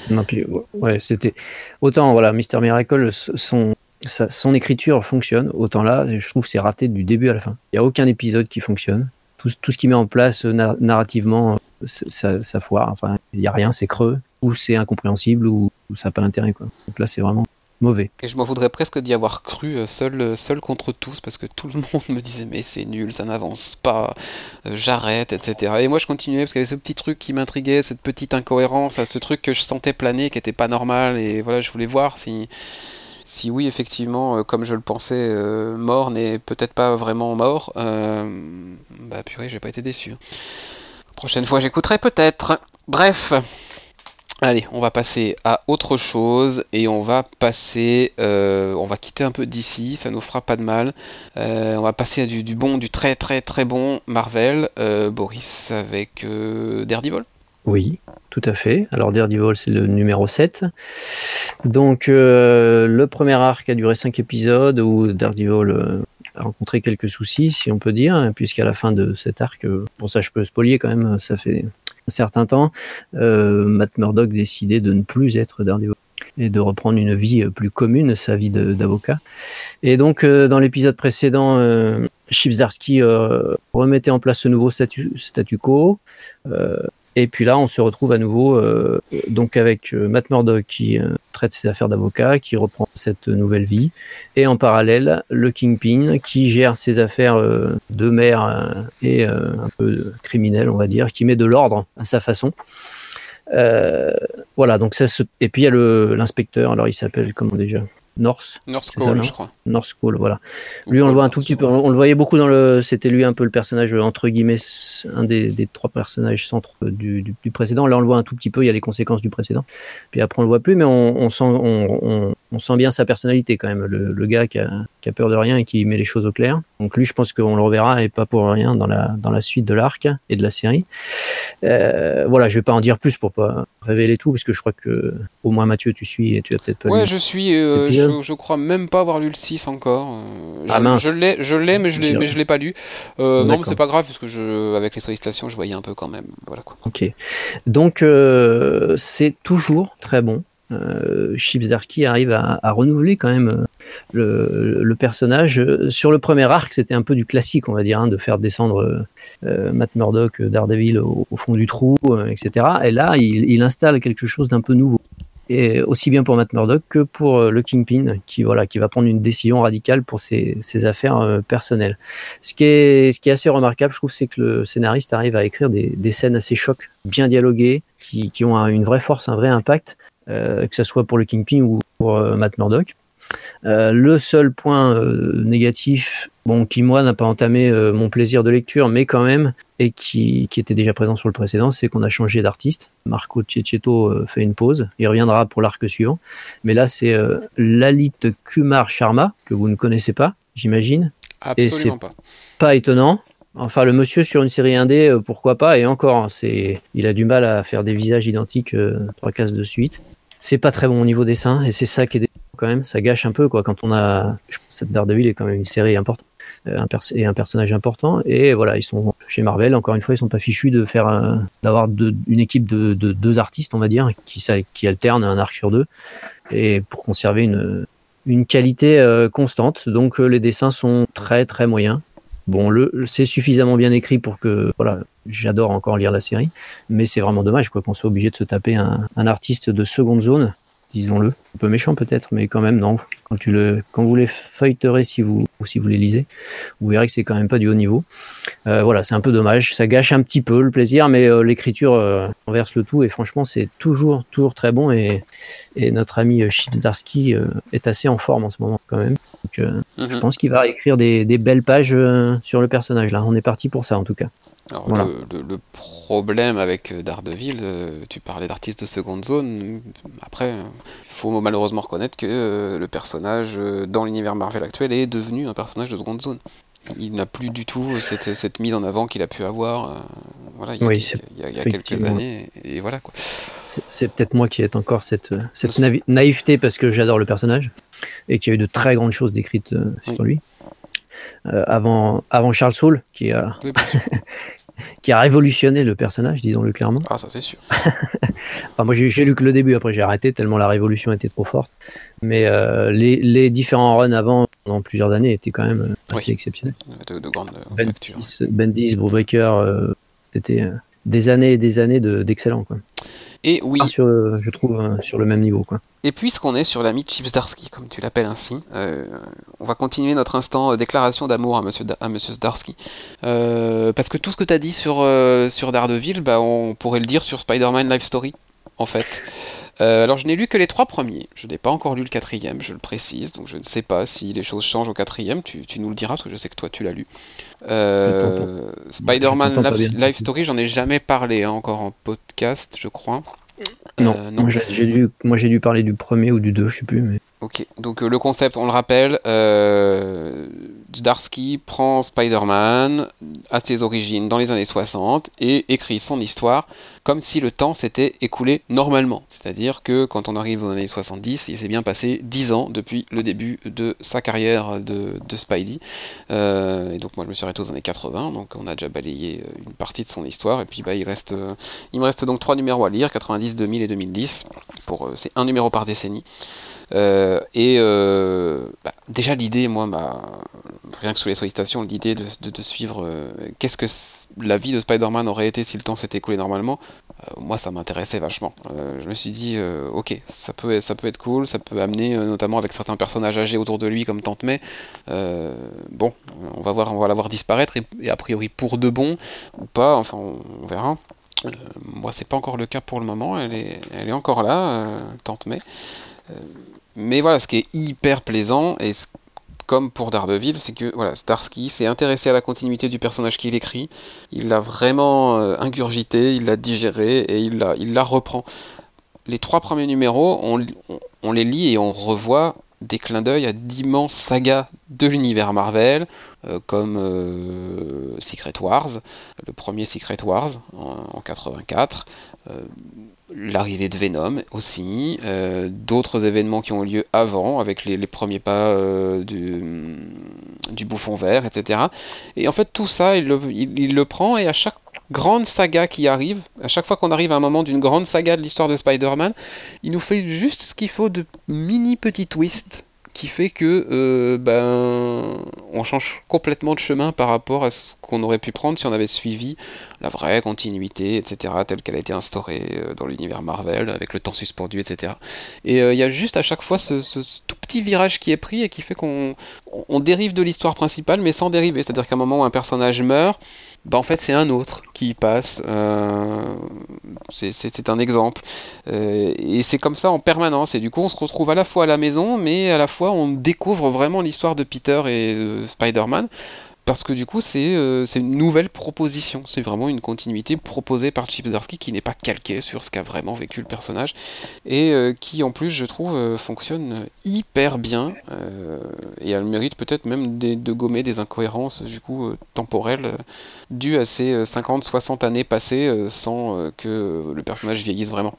Non, puis ouais, c'était autant voilà, Mister Miracle, son sa, son écriture fonctionne, autant là, je trouve c'est raté du début à la fin. Il y a aucun épisode qui fonctionne. Tout, tout ce qui met en place nar narrativement, ça, ça foire. Enfin, il y a rien, c'est creux, ou c'est incompréhensible, ou, ça n'a pas d'intérêt. Donc là, c'est vraiment mauvais. Et je m'en voudrais presque d'y avoir cru seul, seul contre tous, parce que tout le monde me disait mais c'est nul, ça n'avance pas, euh, j'arrête, etc. Et moi je continuais parce qu'il y avait ce petit truc qui m'intriguait, cette petite incohérence, ce truc que je sentais planer, qui était pas normal, et voilà, je voulais voir si, si oui, effectivement, euh, comme je le pensais, euh, mort n'est peut-être pas vraiment mort. Euh, bah purée, j'ai pas été déçu. Prochaine fois j'écouterai peut-être. Bref. Allez, on va passer à autre chose et on va passer, on va quitter un peu d'ici, ça nous fera pas de mal. On va passer à du, bon, du très très très bon Marvel. Boris avec Daredevil. Oui, tout à fait. Alors Daredevil, c'est le numéro 7. Donc le premier arc a duré 5 épisodes où Daredevil a rencontré quelques soucis, si on peut dire, puisqu'à la fin de cet arc, pour ça je peux spolier quand même, ça fait un certain temps, Matt Murdock décidait de ne plus être Daredevil et de reprendre une vie plus commune, sa vie d'avocat. Et donc, dans l'épisode précédent, euh, remettait en place ce nouveau statu, statu quo. Et puis là, on se retrouve à nouveau euh, donc avec euh, Matt Murdock qui euh, traite ses affaires d'avocat, qui reprend cette nouvelle vie, et en parallèle le Kingpin qui gère ses affaires de maire et un peu criminel, on va dire, qui met de l'ordre à sa façon. voilà, donc ça se... et puis il y a l'inspecteur. Alors il s'appelle comment déjà? North. North Cole, je crois. North Cole, voilà. Lui, on le voit un tout petit peu. On, le voyait beaucoup dans le. C'était lui un peu le personnage, entre guillemets, un des, des trois personnages centres du, du, du, précédent. Là, on le voit un tout petit peu, il y a les conséquences du précédent. Puis après, on le voit plus, mais on, on sent, on, on, sent bien sa personnalité quand même. Le, le gars qui a, qui a, peur de rien et qui met les choses au clair. Donc lui, je pense qu'on le reverra et pas pour rien dans la, dans la suite de l'arc et de la série. Euh, voilà, je vais pas en dire plus pour pas révéler tout, parce que je crois que au moins Mathieu, tu suis et tu as peut-être pas Ouais, je suis. Euh, je, crois même pas avoir lu le 6 encore. Euh, ah mince. Je l'ai, je l'ai, mais je l'ai, mais je l'ai pas lu. Euh, non, mais c'est pas grave parce que je, avec les sollicitations, je voyais un peu quand même. Voilà quoi. Ok. Donc euh, c'est toujours très bon. Euh, Chips Darky arrive à, à, renouveler quand même le, le, personnage. Sur le premier arc, c'était un peu du classique, on va dire, hein, de faire descendre euh, Matt Murdock, Daredevil au, au fond du trou, euh, etc. Et là, il, il installe quelque chose d'un peu nouveau et aussi bien pour Matt Murdock que pour euh, le Kingpin, qui voilà, qui va prendre une décision radicale pour ses, ses affaires euh, personnelles. Ce qui est, ce qui est assez remarquable, je trouve, c'est que le scénariste arrive à écrire des, des scènes assez chocs, bien dialoguées, qui, qui ont une vraie force, un vrai impact, euh, que ce soit pour le Kingpin ou pour euh, Matt Murdock. Euh, le seul point euh, négatif, bon, qui moi n'a pas entamé euh, mon plaisir de lecture, mais quand même, et qui, qui était déjà présent sur le précédent, c'est qu'on a changé d'artiste. Marco Cecchetto fait une pause, il reviendra pour l'arc suivant. Mais là, c'est Lalit Kumar Sharma, que vous ne connaissez pas, j'imagine. Absolument pas. Pas étonnant. Enfin, le monsieur sur une série indé, pourquoi pas, et encore, hein, c'est, il a du mal à faire des visages identiques trois cases de suite. C'est pas très bon au niveau dessin, et c'est ça qui est quand même, ça gâche un peu quoi quand on a cette Daredevil est quand même une série importante euh, un et un personnage important et voilà ils sont chez Marvel encore une fois ils sont pas fichus de faire d'avoir une équipe de, de, deux artistes on va dire qui qui alternent un arc sur deux et pour conserver une une qualité euh, constante. Donc euh, les dessins sont très très moyens. Bon le c'est suffisamment bien écrit pour que voilà j'adore encore lire la série mais c'est vraiment dommage quoi qu'on soit obligé de se taper un artiste de seconde zone disons-le. Un peu méchant peut-être, mais quand même, non. Quand, tu le, quand vous les feuilleterez, si vous, ou si vous les lisez, vous verrez que c'est quand même pas du haut niveau. Euh, voilà, c'est un peu dommage. Ça gâche un petit peu le plaisir, mais euh, l'écriture euh, renverse le tout. Et franchement, c'est toujours, toujours très bon. Et, et notre ami euh, Chipsdarsky est assez en forme en ce moment quand même. Donc, euh, Mhm. je pense qu'il va écrire des, des belles pages sur le personnage. Là, on est parti pour ça en tout cas. Alors, Voilà. le, le- le problème avec euh, Daredevil, euh, tu parlais d'artistes de seconde zone. Après, il faut malheureusement reconnaître que euh, le personnage dans l'univers Marvel actuel est devenu un personnage de seconde zone. Il n'a plus du tout cette, cette mise en avant qu'il a pu avoir. voilà, il y a, Oui, il y a- il y a quelques années, et, et voilà quoi. C'est- peut-être moi qui ai encore cette, naïveté parce que j'adore le personnage et qu'il y a eu de très grandes choses décrites sur lui. Euh, avant, avant Charles Soule, qui a, qui a révolutionné le personnage, disons-le clairement. Ah, ça c'est sûr. Enfin, moi j'ai lu que le début, après j'ai arrêté tellement la révolution était trop forte. Mais euh, les, les différents runs avant, pendant plusieurs années, étaient quand même euh, assez Oui. exceptionnels. De, de grande euh, Ben facture. 10, Ben 10, Brubaker, euh, c'était des années et des années de- d'excellent. quoi. Et oui, Ah, sur, euh, je trouve euh, sur le même niveau. Quoi. Et puisqu'on est sur l'ami Chipsdarsky, comme tu l'appelles ainsi, euh, on va continuer notre instant déclaration d'amour à Monsieur, Da- à Monsieur Zdarsky. Euh, parce que tout ce que tu as dit sur, euh, sur Daredevil, bah, on pourrait le dire sur Spider-Man Life Story, en fait. Euh, alors je n'ai lu que les trois premiers, je n'ai pas encore lu le quatrième, je le précise, donc je ne sais pas si les choses changent au quatrième, tu, tu nous le diras parce que je sais que toi tu l'as lu. Euh, Spider-Man. Life Story, j'en ai jamais parlé hein, encore en podcast, je crois. Non, Euh, non. Moi, j'ai dû, moi j'ai dû parler du premier ou du deux, je sais plus. Mais... Ok, donc euh, le concept, on le rappelle, euh, prend Spider-Man à ses origines dans les années 60 et écrit son histoire comme si le temps s'était écoulé normalement. C'est-à-dire que quand on arrive aux années 70, il s'est bien passé 10 ans depuis le début de sa carrière de, Spidey. Euh, et donc moi je me suis arrêté aux années 80, donc on a déjà balayé euh, une partie de son histoire. Et puis bah, il, reste, euh, il me reste donc trois numéros à lire, 90, 2000 et 2010. Pour, c'est un numéro par décennie. et bah, déjà l'idée, moi, rien que sous les sollicitations, l'idée de, de, suivre qu'est-ce que la vie de Spider-Man aurait été si le temps s'était écoulé normalement, moi ça m'intéressait vachement. Euh, je me suis dit, euh, ok, ça peut, ça peut être cool, ça peut amener, notamment avec certains personnages âgés autour de lui comme Tante May, bon, on va voir, on va la voir disparaître et, a priori pour de bon ou pas, enfin on, verra. moi c'est pas encore le cas pour le moment, elle est, elle est encore là, Tante May. mais voilà, ce qui est hyper plaisant et ce comme pour Daredevil, c'est que voilà, Starsky s'est intéressé à la continuité du personnage qu'il écrit, il l'a vraiment euh, ingurgité, il l'a digéré et il la, il la reprend. Les trois premiers numéros, on, on, les lit et on revoit des clins d'œil à d'immenses sagas de l'univers Marvel, euh, comme euh, Secret Wars, le premier Secret Wars en, en 84, l'arrivée de Venom aussi, euh, d'autres événements qui ont eu lieu avant, avec les, premiers pas euh, du, du, bouffon vert, etc. Et en fait, tout ça, il le, il, le, prend et à chaque grande saga qui arrive, à chaque fois qu'on arrive à un moment d'une grande saga de l'histoire de Spider-Man, il nous fait juste ce qu'il faut de mini petits twists qui fait que euh, ben on change complètement de chemin par rapport à ce qu'on aurait pu prendre si on avait suivi la vraie continuité, etc., telle qu'elle a été instaurée euh, dans l'univers Marvel, avec le temps suspendu, etc. Et euh, il y a juste à chaque fois ce, tout petit virage qui est pris et qui fait qu'on on dérive de l'histoire principale, mais sans dériver. C'est-à-dire qu'à un moment où un personnage meurt, bah en fait c'est un autre qui passe. Euh, c'est un exemple. Euh, et c'est comme ça en permanence. Et du coup on se retrouve à la fois à la maison, mais à la fois on découvre vraiment l'histoire de Peter et de Spider-Man parce que du coup euh, c'est une nouvelle proposition, c'est vraiment une continuité proposée par Chip qui n'est pas calquée sur ce qu'a vraiment vécu le personnage et euh, qui en plus je trouve euh, fonctionne hyper bien et elle mérite peut-être même de gommer des incohérences du coup temporelles dues à ces 50-60 années passées sans que le personnage vieillisse vraiment.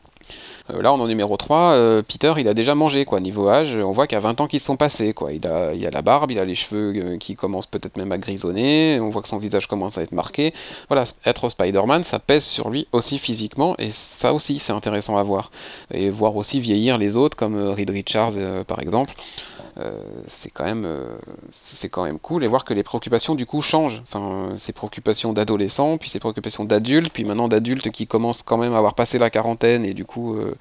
Euh, là, on en numéro 3, euh, Peter, il a déjà mangé, quoi. Niveau âge, on voit qu'il y a 20 ans qui se sont passés, quoi. Il a, il a la barbe, il a les cheveux euh, qui commencent peut-être même à grisonner, on voit que son visage commence à être marqué. Voilà, être Spider-Man, ça pèse sur lui aussi physiquement, et ça aussi, c'est intéressant à voir. Et voir aussi vieillir les autres, comme Reed Richards, par exemple. Euh, c'est quand même euh, c'est quand même cool et voir que les préoccupations du coup changent. Enfin, ces préoccupations d'adolescents, puis ces préoccupations d'adultes, puis maintenant d'adultes qui commencent quand même à avoir passé la quarantaine et du coup euh,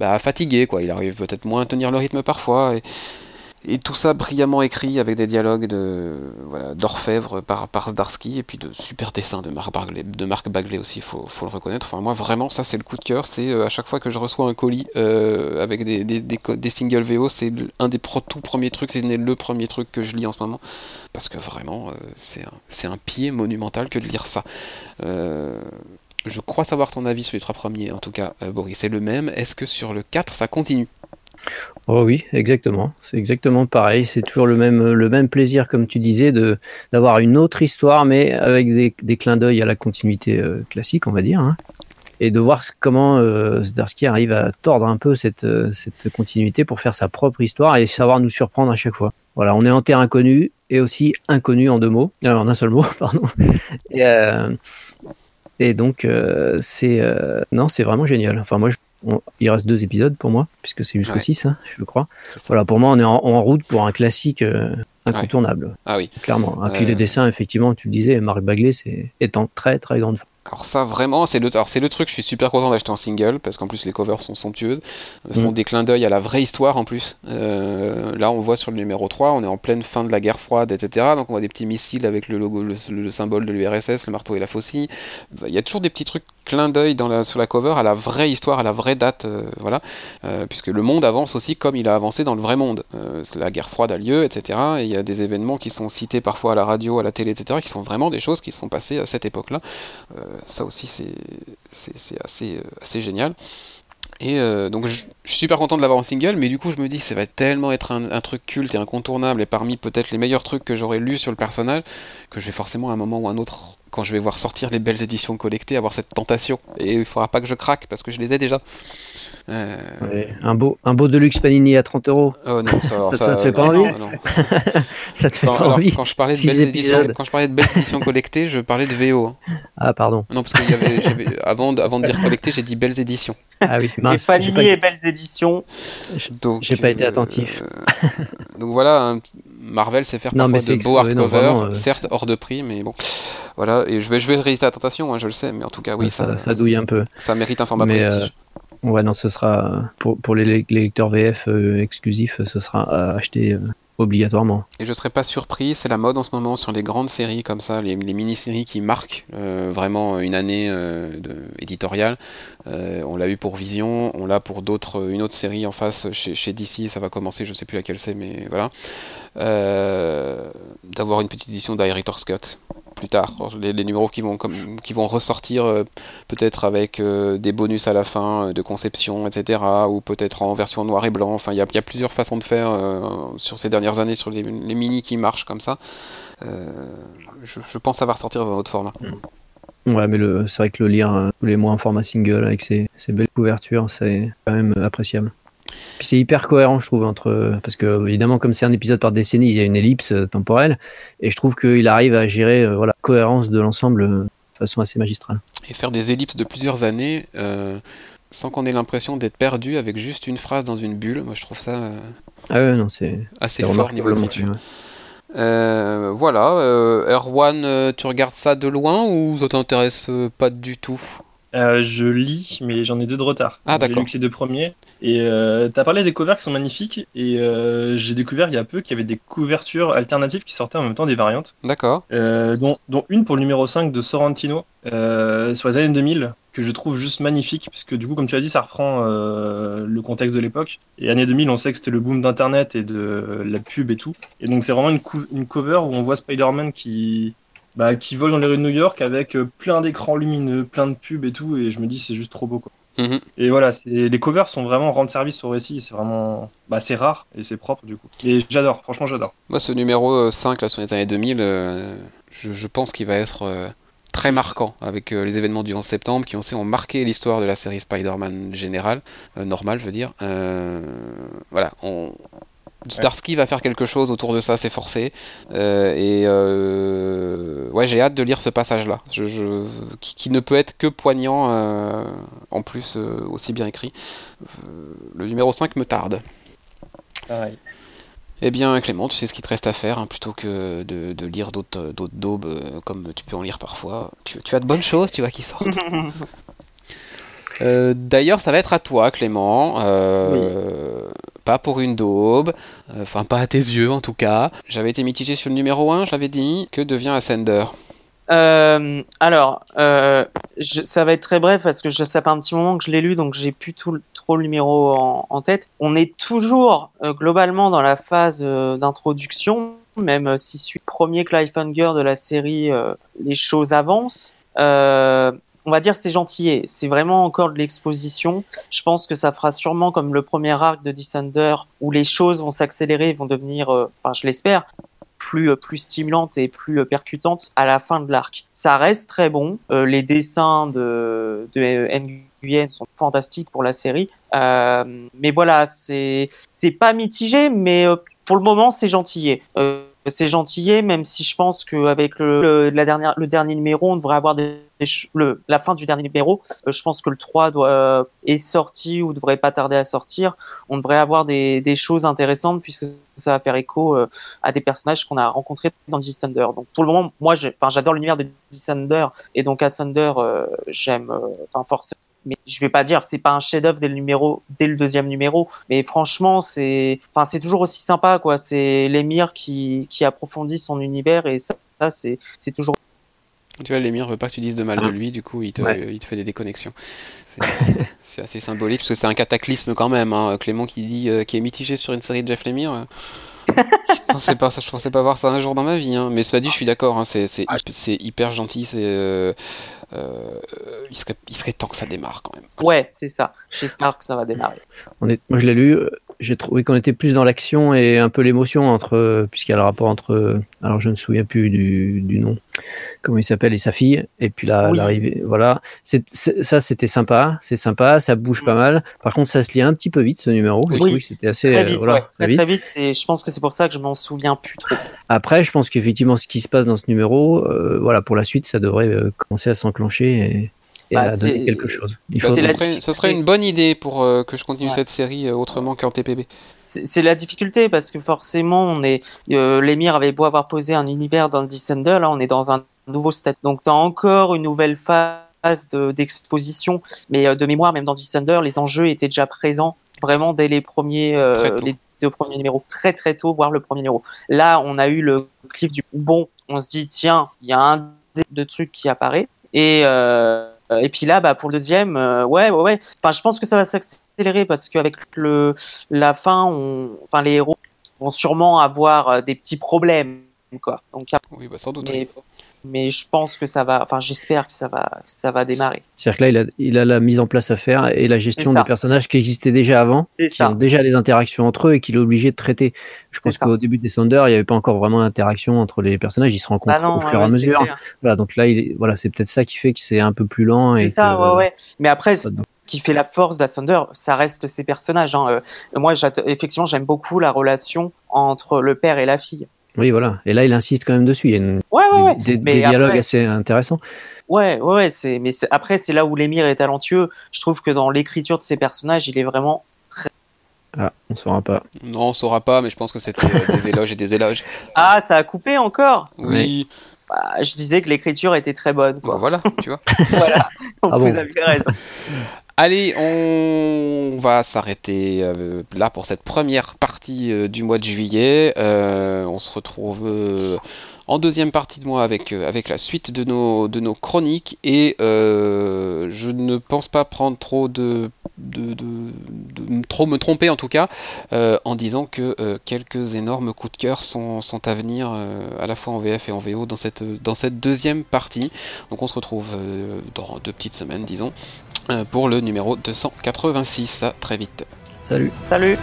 bah, fatigués quoi. Il arrive peut-être moins à tenir le rythme parfois. Et tout ça brillamment écrit avec des dialogues de d'orfèvre par, par Zdarsky et puis de super dessins de Marc Bagley, Marc Bagley aussi, il faut, faut, le reconnaître. Moi, vraiment, ça, c'est le coup de cœur. C'est euh, à chaque fois que je reçois un colis euh, avec des, des, des, singles VO, c'est un des tout premiers trucs, c'est le premier truc que je lis en ce moment. Parce que vraiment, euh, c'est un, un, pied monumental que de lire ça. je crois savoir ton avis sur les trois premiers, en tout cas, Boris. C'est le même. Est-ce que sur le 4, ça continue? Oh oui, exactement. C'est exactement pareil. C'est toujours le même, le même plaisir, comme tu disais, de d'avoir une autre histoire, mais avec des, des clins d'œil à la continuité euh, classique, on va dire, hein. et de voir comment euh, Zdarsky arrive à tordre un peu cette, euh, cette continuité pour faire sa propre histoire et savoir nous surprendre à chaque fois. Voilà, on est en terre inconnue et aussi inconnu en deux mots, euh, en un seul mot, pardon. Et, et donc c'est non, c'est vraiment génial. Enfin moi, je il reste deux épisodes pour moi, puisque c'est jusqu'au 6, hein, je le crois. Voilà, pour moi, on est en, route pour un classique euh, incontournable. Ah oui. Clairement. Et puis les dessins, effectivement, tu le disais, Marc Bagley c'est, est en très très grande forme. Alors ça vraiment, c'est le, c'est le truc, je suis super content d'acheter en single, parce qu'en plus les covers sont somptueuses, font mm. des clins d'œil à la vraie histoire en plus. Euh, là on voit sur le numéro 3, on est en pleine fin de la guerre froide, etc. Donc on voit des petits missiles avec le logo, le, symbole de l'URSS, le marteau et la faucille. Il y a toujours des petits trucs clins d'œil dans sur la cover à la vraie histoire, à la vraie date, euh, voilà. Euh, puisque le monde avance aussi comme il a avancé dans le vrai monde. la guerre froide a lieu, etc. Et il y a des événements qui sont cités parfois à la radio, à la télé, etc. qui sont vraiment des choses qui sont passées à cette époque-là ça aussi c'est assez, euh, assez génial. Et euh, donc je, suis super content de l'avoir en single, mais du coup je me dis que ça va tellement être un, un truc culte et incontournable, et parmi peut-être les meilleurs trucs que j'aurais lus sur le personnage, que je vais forcément à un moment ou à un autre, quand je vais voir sortir les belles éditions collectées, avoir cette tentation. Et il faudra pas que je craque, parce que je les ai déjà. Euh, Ouais, un beau, un beau Deluxe Panini à 30 euros. Oh non, ça, alors Ça- ça te fait pas envie non, non. Ça te fait Quand, pas alors, envie quand je parlais de belles éditions, quand je parlais de belles éditions collectées, je parlais de VO. hein. Ah, pardon. Non, parce que y avait, j'avais- avant, de, avant de dire collecté, j'ai dit belles éditions. Ah oui, mince. Panini pas, et belles éditions. Donc, J'ai pas été euh, attentif. donc voilà, hein, Marvel sait faire Non, mais de beaux hardcovers, euh, certes hors de prix, mais bon. Voilà, et je vais, je vais résister à la tentation, hein, je le sais, mais en tout cas, oui, ça, ça, ça douille un peu. ça mérite un format Mais, prestige. Ouais, non, ce sera pour, pour les, les lecteurs VF euh, exclusifs, ce sera à acheter euh, obligatoirement. Et je serais pas surpris, c'est la mode en ce moment sur les grandes séries comme ça, les, mini-séries qui marquent euh, vraiment une année euh, éditoriale. Euh, on l'a eu pour Vision, on l'a pour d'autres, une autre série en face chez, DC, ça va commencer, je sais plus laquelle c'est, mais voilà. Euh, D'avoir une petite édition d'Director's Cut plus tard. Les, numéros qui vont, comme, qui vont ressortir euh, peut-être avec euh, des bonus à la fin euh, de conception, etc. Ou peut-être en version noir et blanc. Enfin, il y a, plusieurs façons de faire sur ces dernières années sur les, les mini qui marchent comme ça. Je, pense ça va ressortir dans un autre format. Ouais, mais c'est vrai que le lire tous les mois en format single avec ses, belles couvertures, c'est quand même appréciable. Puis c'est hyper cohérent, je trouve, entre parce que évidemment, comme c'est un épisode par décennie, il y a une ellipse euh, temporelle, et je trouve qu'il arrive à gérer euh, voilà, la cohérence de l'ensemble euh, de façon assez magistrale. Et faire des ellipses de plusieurs années euh, sans qu'on ait l'impression d'être perdu avec juste une phrase dans une bulle, moi je trouve ça euh, Ah ouais, non, c'est assez c'est fort niveau remarquablement écriture. fait, ouais. Euh, voilà, euh, Erwan, tu regardes ça de loin ou ça t'intéresse pas du tout? Euh, je lis, mais j'en ai deux de retard. Ah, J'ai d'accord. lu que les deux premiers. Et euh, t'as parlé des covers qui sont magnifiques. Et euh, j'ai découvert il y a peu qu'il y avait des couvertures alternatives qui sortaient en même temps des variantes. D'accord. Euh, dont, dont une pour le numéro 5 de Sorrentino sur les années 2000 que je trouve juste magnifique puisque du coup comme tu as dit ça reprend le contexte de l'époque et années 2000 on sait que c'était le boom d'internet et de la pub et tout et donc c'est vraiment une, cover où on voit Spider-Man qui bah, qui vole dans les rues de New York avec plein d'écrans lumineux plein de pubs et tout et je me dis c'est juste trop beau quoi. Mhm. Et voilà, les covers sont vraiment rendre service au récit, c'est vraiment bah, c'est rare et c'est propre du coup. Et j'adore, franchement j'adore. Moi, ce numéro euh, 5 là, sur les années 2000, euh, je, je pense qu'il va être euh, très marquant avec euh, les événements du 11 septembre qui on sait ont marqué l'histoire de la série Spider-Man générale, euh, normale, je veux dire. Euh, voilà, on... Starsky va faire quelque chose autour de ça, c'est forcé. Euh, et euh, ouais, j'ai hâte de lire ce passage-là, je, je- qui, qui ne peut être que poignant, euh, en plus euh, aussi bien écrit. Le numéro 5 me tarde. Pareil. Eh bien, Clément, tu sais ce qu'il te reste à faire, hein, plutôt que de, de lire d'autres daubes comme tu peux en lire parfois. Tu, tu as de bonnes choses, tu vois, qui sortent. Euh, D'ailleurs, ça va être à toi, Clément. Euh, Pas pour une daube, euh, enfin pas à tes yeux en tout cas. J'avais été mitigé sur le numéro 1, je l'avais dit. Que devient Ascender? Euh, alors, euh, je- ça va être très bref parce que je, ça fait un petit moment que je l'ai lu, donc j'ai plus tout le- trop le numéro en, en tête. On est toujours euh, globalement dans la phase euh, d'introduction, même euh, si suite premier cliffhanger de la série, euh, les choses avancent. On va dire c'est gentillet, c'est vraiment encore de l'exposition. Je pense que ça fera sûrement comme le premier arc de Descender où les choses vont s'accélérer, vont devenir, euh, enfin je l'espère, plus euh, plus stimulante et plus euh, percutante à la fin de l'arc. Ça reste très bon. Les dessins de Nguyen sont fantastiques pour la série. Mais voilà, c'est c'est pas mitigé, mais pour le moment c'est gentillet. C'est gentillet, même si je pense qu'avec le, le, la dernière, le dernier numéro, on devrait avoir le, la fin du dernier numéro. euh, je pense que le 3 doit, euh, est sorti ou devrait pas tarder à sortir. On devrait avoir des, des choses intéressantes puisque ça va faire écho euh, à des personnages qu'on a rencontrés dans Thunder. Donc pour le moment, moi, j'adore l'univers de Thunder et donc à Thunder, j'aime, forcément. Mais je vais pas dire, c'est pas un chef-d'œuvre dès le numéro, dès le deuxième numéro. Mais franchement, c'est, enfin, c'est toujours aussi sympa, quoi. C'est l'émir qui, qui approfondit son univers et ça, ça c'est, c'est toujours. Tu vois, l'émir veut pas que tu dises de mal de lui, du coup, il te, Ouais. il te fait des déconnexions. C'est assez symbolique, parce que c'est un cataclysme quand même. hein. Clément qui dit, euh, qui est mitigé sur une série de Jeff Lemire. Je pensais pas ça, je pensais pas voir ça un jour dans ma vie. hein. Mais cela dit, je suis d'accord. hein, c'est c'est Ah. c'est hyper gentil. C'est euh, euh, il serait il serait temps que ça démarre quand même. Ouais, c'est ça. J'espère que ça va démarrer. On est, moi, je l'ai lu. Euh, J'ai trouvé qu'on était plus dans l'action et un peu l'émotion entre, euh, puisqu'il y a le rapport entre, euh, alors je ne me souviens plus du, du nom, comment il s'appelle et sa fille, et puis la- Oui. l'arrivée. Voilà, ça c'était sympa, c'est sympa, ça bouge Mm. pas mal. Par contre, ça se lit un petit peu vite ce numéro. Oui. c'était assez, Très euh, vite, voilà, ouais. très Très, vite. Et je pense que c'est pour ça que je m'en souviens plus trop. Après, je pense qu'effectivement, ce qui se passe dans ce numéro, euh, voilà, pour la suite, ça devrait euh, commencer à s'enclencher et, et Bah, à donner c'est- quelque chose. Il Bah, faut ce, serait, ce difficulté. serait une bonne idée pour euh, que je continue Ouais. cette série euh, autrement qu'en TPB. C'est la difficulté parce que forcément, on est, euh, l'émir avait beau avoir posé un univers dans Descender, là, on est dans un nouveau stade. Donc, t'as encore une nouvelle phase de- d'exposition, mais euh, de mémoire, même dans Descender, les enjeux étaient déjà présents vraiment dès les premiers, euh, les deux premiers numéros, très très tôt, voire le premier numéro. Là, on a eu le cliff du bon. On se dit, tiens, il y a un dé- de trucs qui apparaît. Et, euh, et puis là, bah, pour le deuxième, euh, ouais, ouais, ouais. Enfin, je pense que ça va s'accélérer parce qu'avec le, la fin, on, enfin, les héros vont sûrement avoir euh, des petits problèmes, quoi. Donc, Oui, bah sans doute. mais, oui. Mais je pense que ça va, enfin, j'espère que ça va, que ça va démarrer. C'est-à-dire que là, il a, il a la mise en place à faire et la gestion des personnages qui existaient déjà avant, qui ça. ont déjà des interactions entre eux et qu'il est obligé de traiter. Je pense qu'au début des Thunder, il n'y avait pas encore vraiment d'interaction entre les personnages, ils se rencontrent Bah non, au fur ouais, et à mesure. clair. Voilà, donc là, il est- voilà, c'est peut-être ça qui fait que c'est un peu plus lent C'est ça, que- ouais, ouais. Mais après, ce qui fait la force d'Asunder, ça reste ses personnages. Hein. Euh, moi, effectivement, j'aime beaucoup la relation entre le père et la fille. Oui, voilà. Et là, il insiste quand même dessus. Il y a une- Ouais, ouais, ouais. des, dialogues après- assez intéressants. Ouais, ouais, ouais. C'est, mais c'est- après, c'est là où l'émir est talentueux. Je trouve que dans l'écriture de ses personnages, il est vraiment. Ah, on saura pas. Non, on saura pas, mais je pense que c'était des éloges et des éloges. Ah, ça a coupé encore. Oui, Bah, je disais que l'écriture était très bonne. bah voilà, tu vois. voilà. Donc, Ah bon. vous avez raison. Allez, on va s'arrêter euh, là pour cette première partie euh, du mois de juillet. Euh, on se retrouve en deuxième partie de mois avec, la suite de nos, chroniques et je ne pense pas prendre trop de, de, trop me tromper en tout cas en disant que quelques énormes coups de cœur sont, à venir à la fois en VF et en VO dans cette, dans cette deuxième partie. Donc on se retrouve dans deux petites semaines disons pour le numéro 286. À très vite. Salut. Salut.